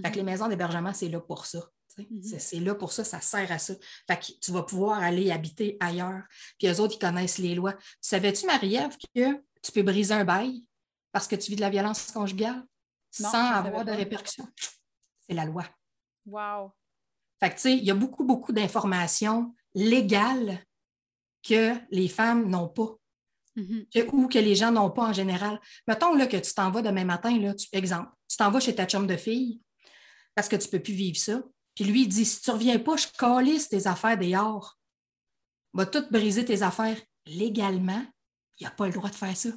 Fait que les Mhm. maisons d'hébergement, c'est là pour ça. Mhm. C'est- C'est là pour ça, ça sert à ça. Fait que tu vas pouvoir aller habiter ailleurs. Puis eux autres, ils connaissent les lois. Tu savais-tu, Marie-Ève, que tu peux briser un bail parce que tu vis de la violence conjugale Non, sans avoir de répercussions? C'est la loi. Wow. Fait que, tu sais, il y a beaucoup, beaucoup d'informations légales que les femmes n'ont pas Mhm. que- ou que les gens n'ont pas en général. Mettons là, que tu t'en vas demain matin, là, tu- exemple, tu t'en vas chez ta chum de fille parce que tu ne peux plus vivre ça. Puis lui, il dit si tu ne reviens pas, je calisse tes affaires dehors. Va tout briser tes affaires. Légalement, il n'a pas le droit de faire ça.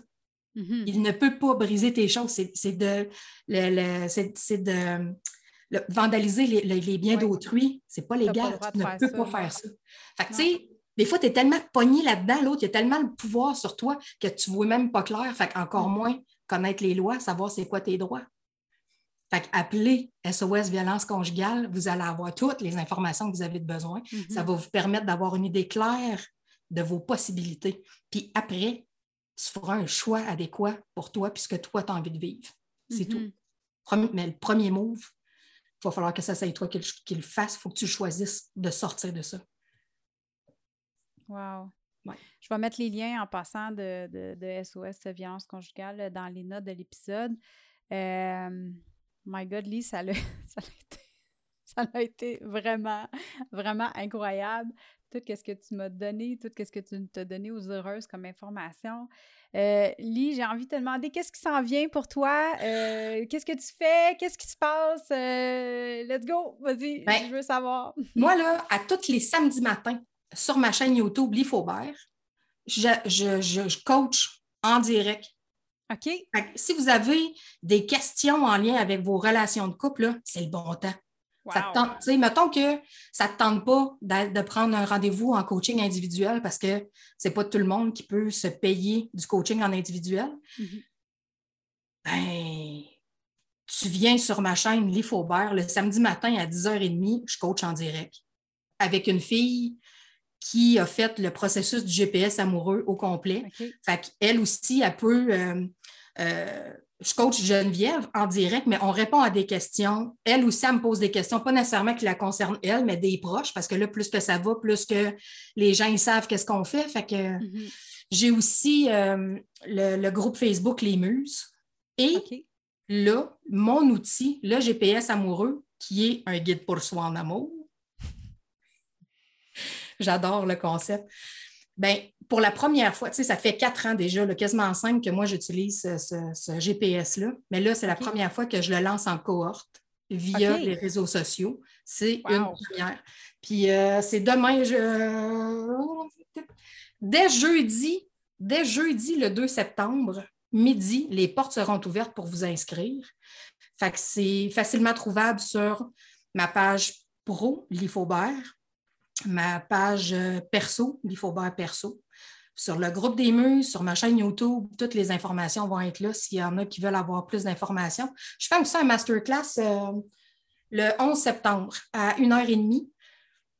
Mhm. Il ne peut pas briser tes choses. C'est de, le- le- de le- vandaliser les, les- les biens Ouais. d'autrui. C'est pas légal. Tu de ne peux ça, pas faire ça. Fait que, tu sais, des fois, tu es tellement pogné là-dedans, l'autre, il a tellement le pouvoir sur toi que tu ne vois même pas clair. Fait encore Mm. moins connaître les lois, savoir c'est quoi tes droits. Fait appelez SOS violence conjugale, vous allez avoir toutes les informations que vous avez besoin. Mhm. Ça va vous permettre d'avoir une idée claire de vos possibilités. Puis après, tu feras un choix adéquat pour toi puisque toi, tu as envie de vivre. C'est tout. Mhm. Premi- Mais le premier move, il va falloir que ça soit toi qui le, qui le fasse. Il faut que tu choisisses de sortir de ça. Wow. Ouais. Je vais mettre les liens en passant de, de, de SOS de violence conjugale dans les notes de l'épisode. Euh, my God, Lee, ça l'a ça l'a été, ça l'a été vraiment, vraiment incroyable. Tout ce que tu m'as donné, tout ce que tu t'as donné aux heureuses comme information. Euh, Lee, j'ai envie de te demander qu'est-ce qui s'en vient pour toi? Euh, qu'est-ce que tu fais? Qu'est-ce qui se passe? Euh, let's go! Vas-y, Ben, je veux savoir. Moi, là, à tous les samedis matins, sur ma chaîne YouTube, Lee Faubert, je, je, coach en direct. OK. si vous avez des questions en lien avec vos relations de couple, c'est le bon temps. Wow. mettons que ça ne te tente pas de, prendre un rendez-vous en coaching individuel parce que ce n'est pas tout le monde qui peut se payer du coaching en individuel. Mm-hmm. Ben, tu viens sur ma chaîne Lee Faubert le samedi matin à 10h30, je coach en direct avec une fille qui a fait le processus du GPS amoureux au complet. Fait elle aussi, elle peut. Euh, euh, je coach Geneviève en direct, mais on répond à des questions. Elle aussi, elle me pose des questions, pas nécessairement qui la concernent elle, mais des proches, parce que là, plus que ça va, plus que les gens ils savent qu'est-ce qu'on fait. Fait que mm-hmm. j'ai aussi euh, le, groupe Facebook Les Muses. Et là, mon outil, le GPS amoureux, qui est un guide pour soi en amour. J'adore le concept. Bien, pour la première fois, tu sais, ça fait quatre ans déjà, quasiment cinq, que moi j'utilise ce, GPS-là. Mais là, c'est la première fois que je le lance en cohorte via les réseaux sociaux. C'est une première. Puis euh, c'est demain, je... dès jeudi, dès jeudi le 2 septembre, midi, les portes seront ouvertes pour vous inscrire. Fait que c'est facilement trouvable sur ma page pro, Lifaubert, ma page euh, perso, Lifaubert perso, sur le groupe des Muses, sur ma chaîne YouTube, toutes les informations vont être là s'il y en a qui veulent avoir plus d'informations. Je fais aussi un masterclass euh, le 11 septembre à 1h30.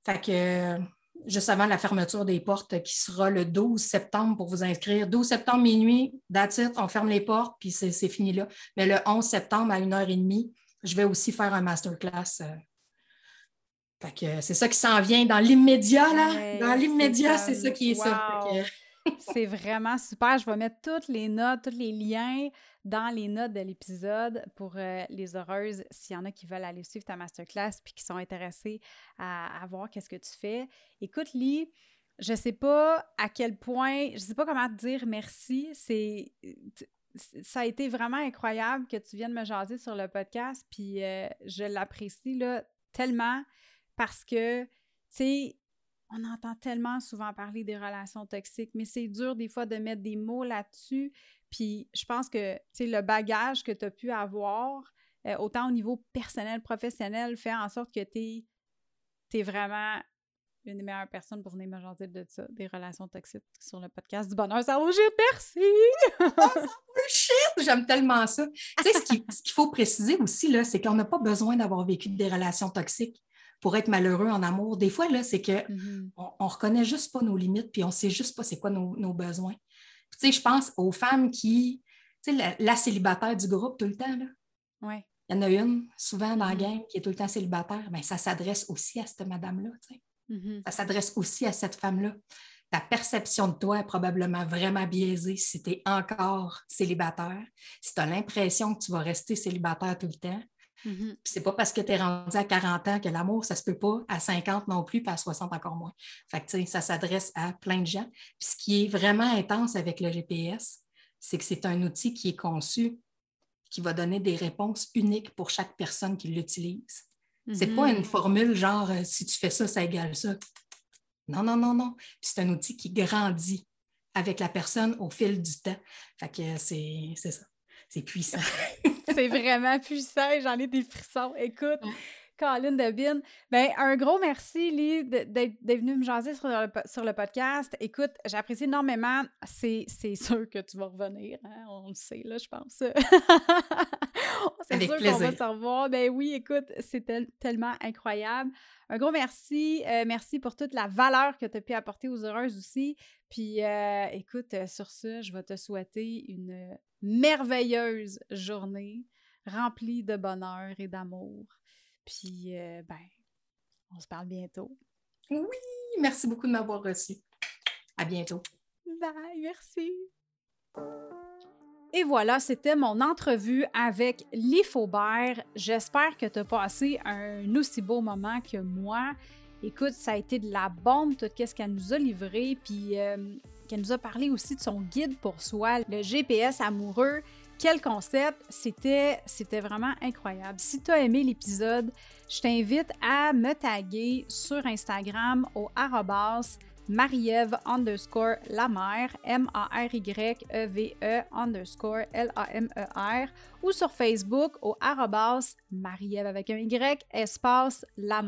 Fait que juste avant la fermeture des portes qui sera le 12 septembre pour vous inscrire. 12 septembre minuit, that's on ferme les portes, puis c'est fini là. Mais le 11 septembre à 1h30, je vais aussi faire un masterclass. Euh. c'est ça qui s'en vient dans l'immédiat, là. dans l'immédiat, c'est ça qui est ça. c'est vraiment super. Je vais mettre toutes les notes, tous les liens dans les notes de l'épisode pour euh, les heureuses, s'il y en a qui veulent aller suivre ta masterclass puis qui sont intéressés à, voir qu'est-ce que tu fais. Écoute, Lee, je sais pas à quel point, je sais pas comment te dire merci. C'est ça a été vraiment incroyable que tu viennes me jaser sur le podcast, puis euh, je l'apprécie là, tellement parce que, tu sais, on entend tellement souvent parler des relations toxiques, mais c'est dur des fois de mettre des mots là-dessus. Puis je pense que, tu sais, le bagage que tu as pu avoir, euh, autant au niveau personnel, professionnel, fait en sorte que tu es, vraiment une des meilleures personnes pour venir me jaser de ça, des relations toxiques sur le podcast du bonheur. Ça merci! oh, J'aime tellement ça. Tu sais, ce qu'il faut préciser aussi, là, c'est qu'on n'a pas besoin d'avoir vécu des relations toxiques pour être malheureux en amour. Des fois, là, c'est qu'on mm-hmm. on, reconnaît juste pas nos limites, puis on sait juste pas c'est quoi nos, besoins. Tu sais, je pense aux femmes qui, tu sais, la, célibataire du groupe tout le temps, là. Ouais. Il y en a une, souvent dans la mm-hmm. gang, qui est tout le temps célibataire, mais ça s'adresse aussi à cette madame-là, tu sais. Mm-hmm. Ça s'adresse aussi à cette femme-là. Ta perception de toi est probablement vraiment biaisée si tu es encore célibataire, si tu as l'impression que tu vas rester célibataire tout le temps, Mm-hmm. C'est pas parce que tu es rendu à 40 ans que l'amour, ça se peut pas à 50 non plus, puis à 60 encore moins. Fait que, ça s'adresse à plein de gens. Puis ce qui est vraiment intense avec le GPS, c'est que c'est un outil qui est conçu, qui va donner des réponses uniques pour chaque personne qui l'utilise. C'est pas une mm-hmm. formule genre euh, si tu fais ça, ça égale ça. Non, non, non, non. c'est un outil qui grandit avec la personne au fil du temps. Fait que c'est ça. C'est puissant. c'est vraiment puissant. J'en ai des frissons. Écoute. Caroline Debine. Ben, un gros merci, Lee, d'être venue me jaser sur le, sur le podcast. Écoute, j'apprécie énormément. C'est sûr que tu vas revenir. Hein? On le sait, là, je pense. c'est sûr qu'on va se revoir. Ben oui, écoute, c'est tellement incroyable. Un gros merci. Euh, merci pour toute la valeur que tu as pu apporter aux heureuses aussi. Puis, euh, écoute, euh, sur ce, je vais te souhaiter une merveilleuse journée remplie de bonheur et d'amour. Puis, ben, on se parle bientôt. Oui, merci beaucoup de m'avoir reçu. À bientôt. Bye, merci. Et voilà, c'était mon entrevue avec Lee Faubert. J'espère que tu as passé un aussi beau moment que moi. Écoute, ça a été de la bombe, tout ce qu'elle nous a livré, puis euh, qu'elle nous a parlé aussi de son guide pour soi, le GPS amoureux. Quel concept! C'était, c'était vraiment incroyable. Si tu as aimé l'épisode, je t'invite à me taguer sur Instagram au arrobas Marie-Ève underscore la M-A-R-Y-E-V-E e underscore L-A-M-E-R, ou sur Facebook au arrobas Marie-Ève avec un Y, espace la.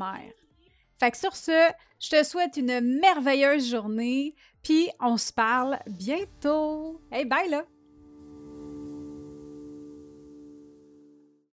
Fait que sur ce, je te souhaite une merveilleuse journée, puis on se parle bientôt. Hey, bye là!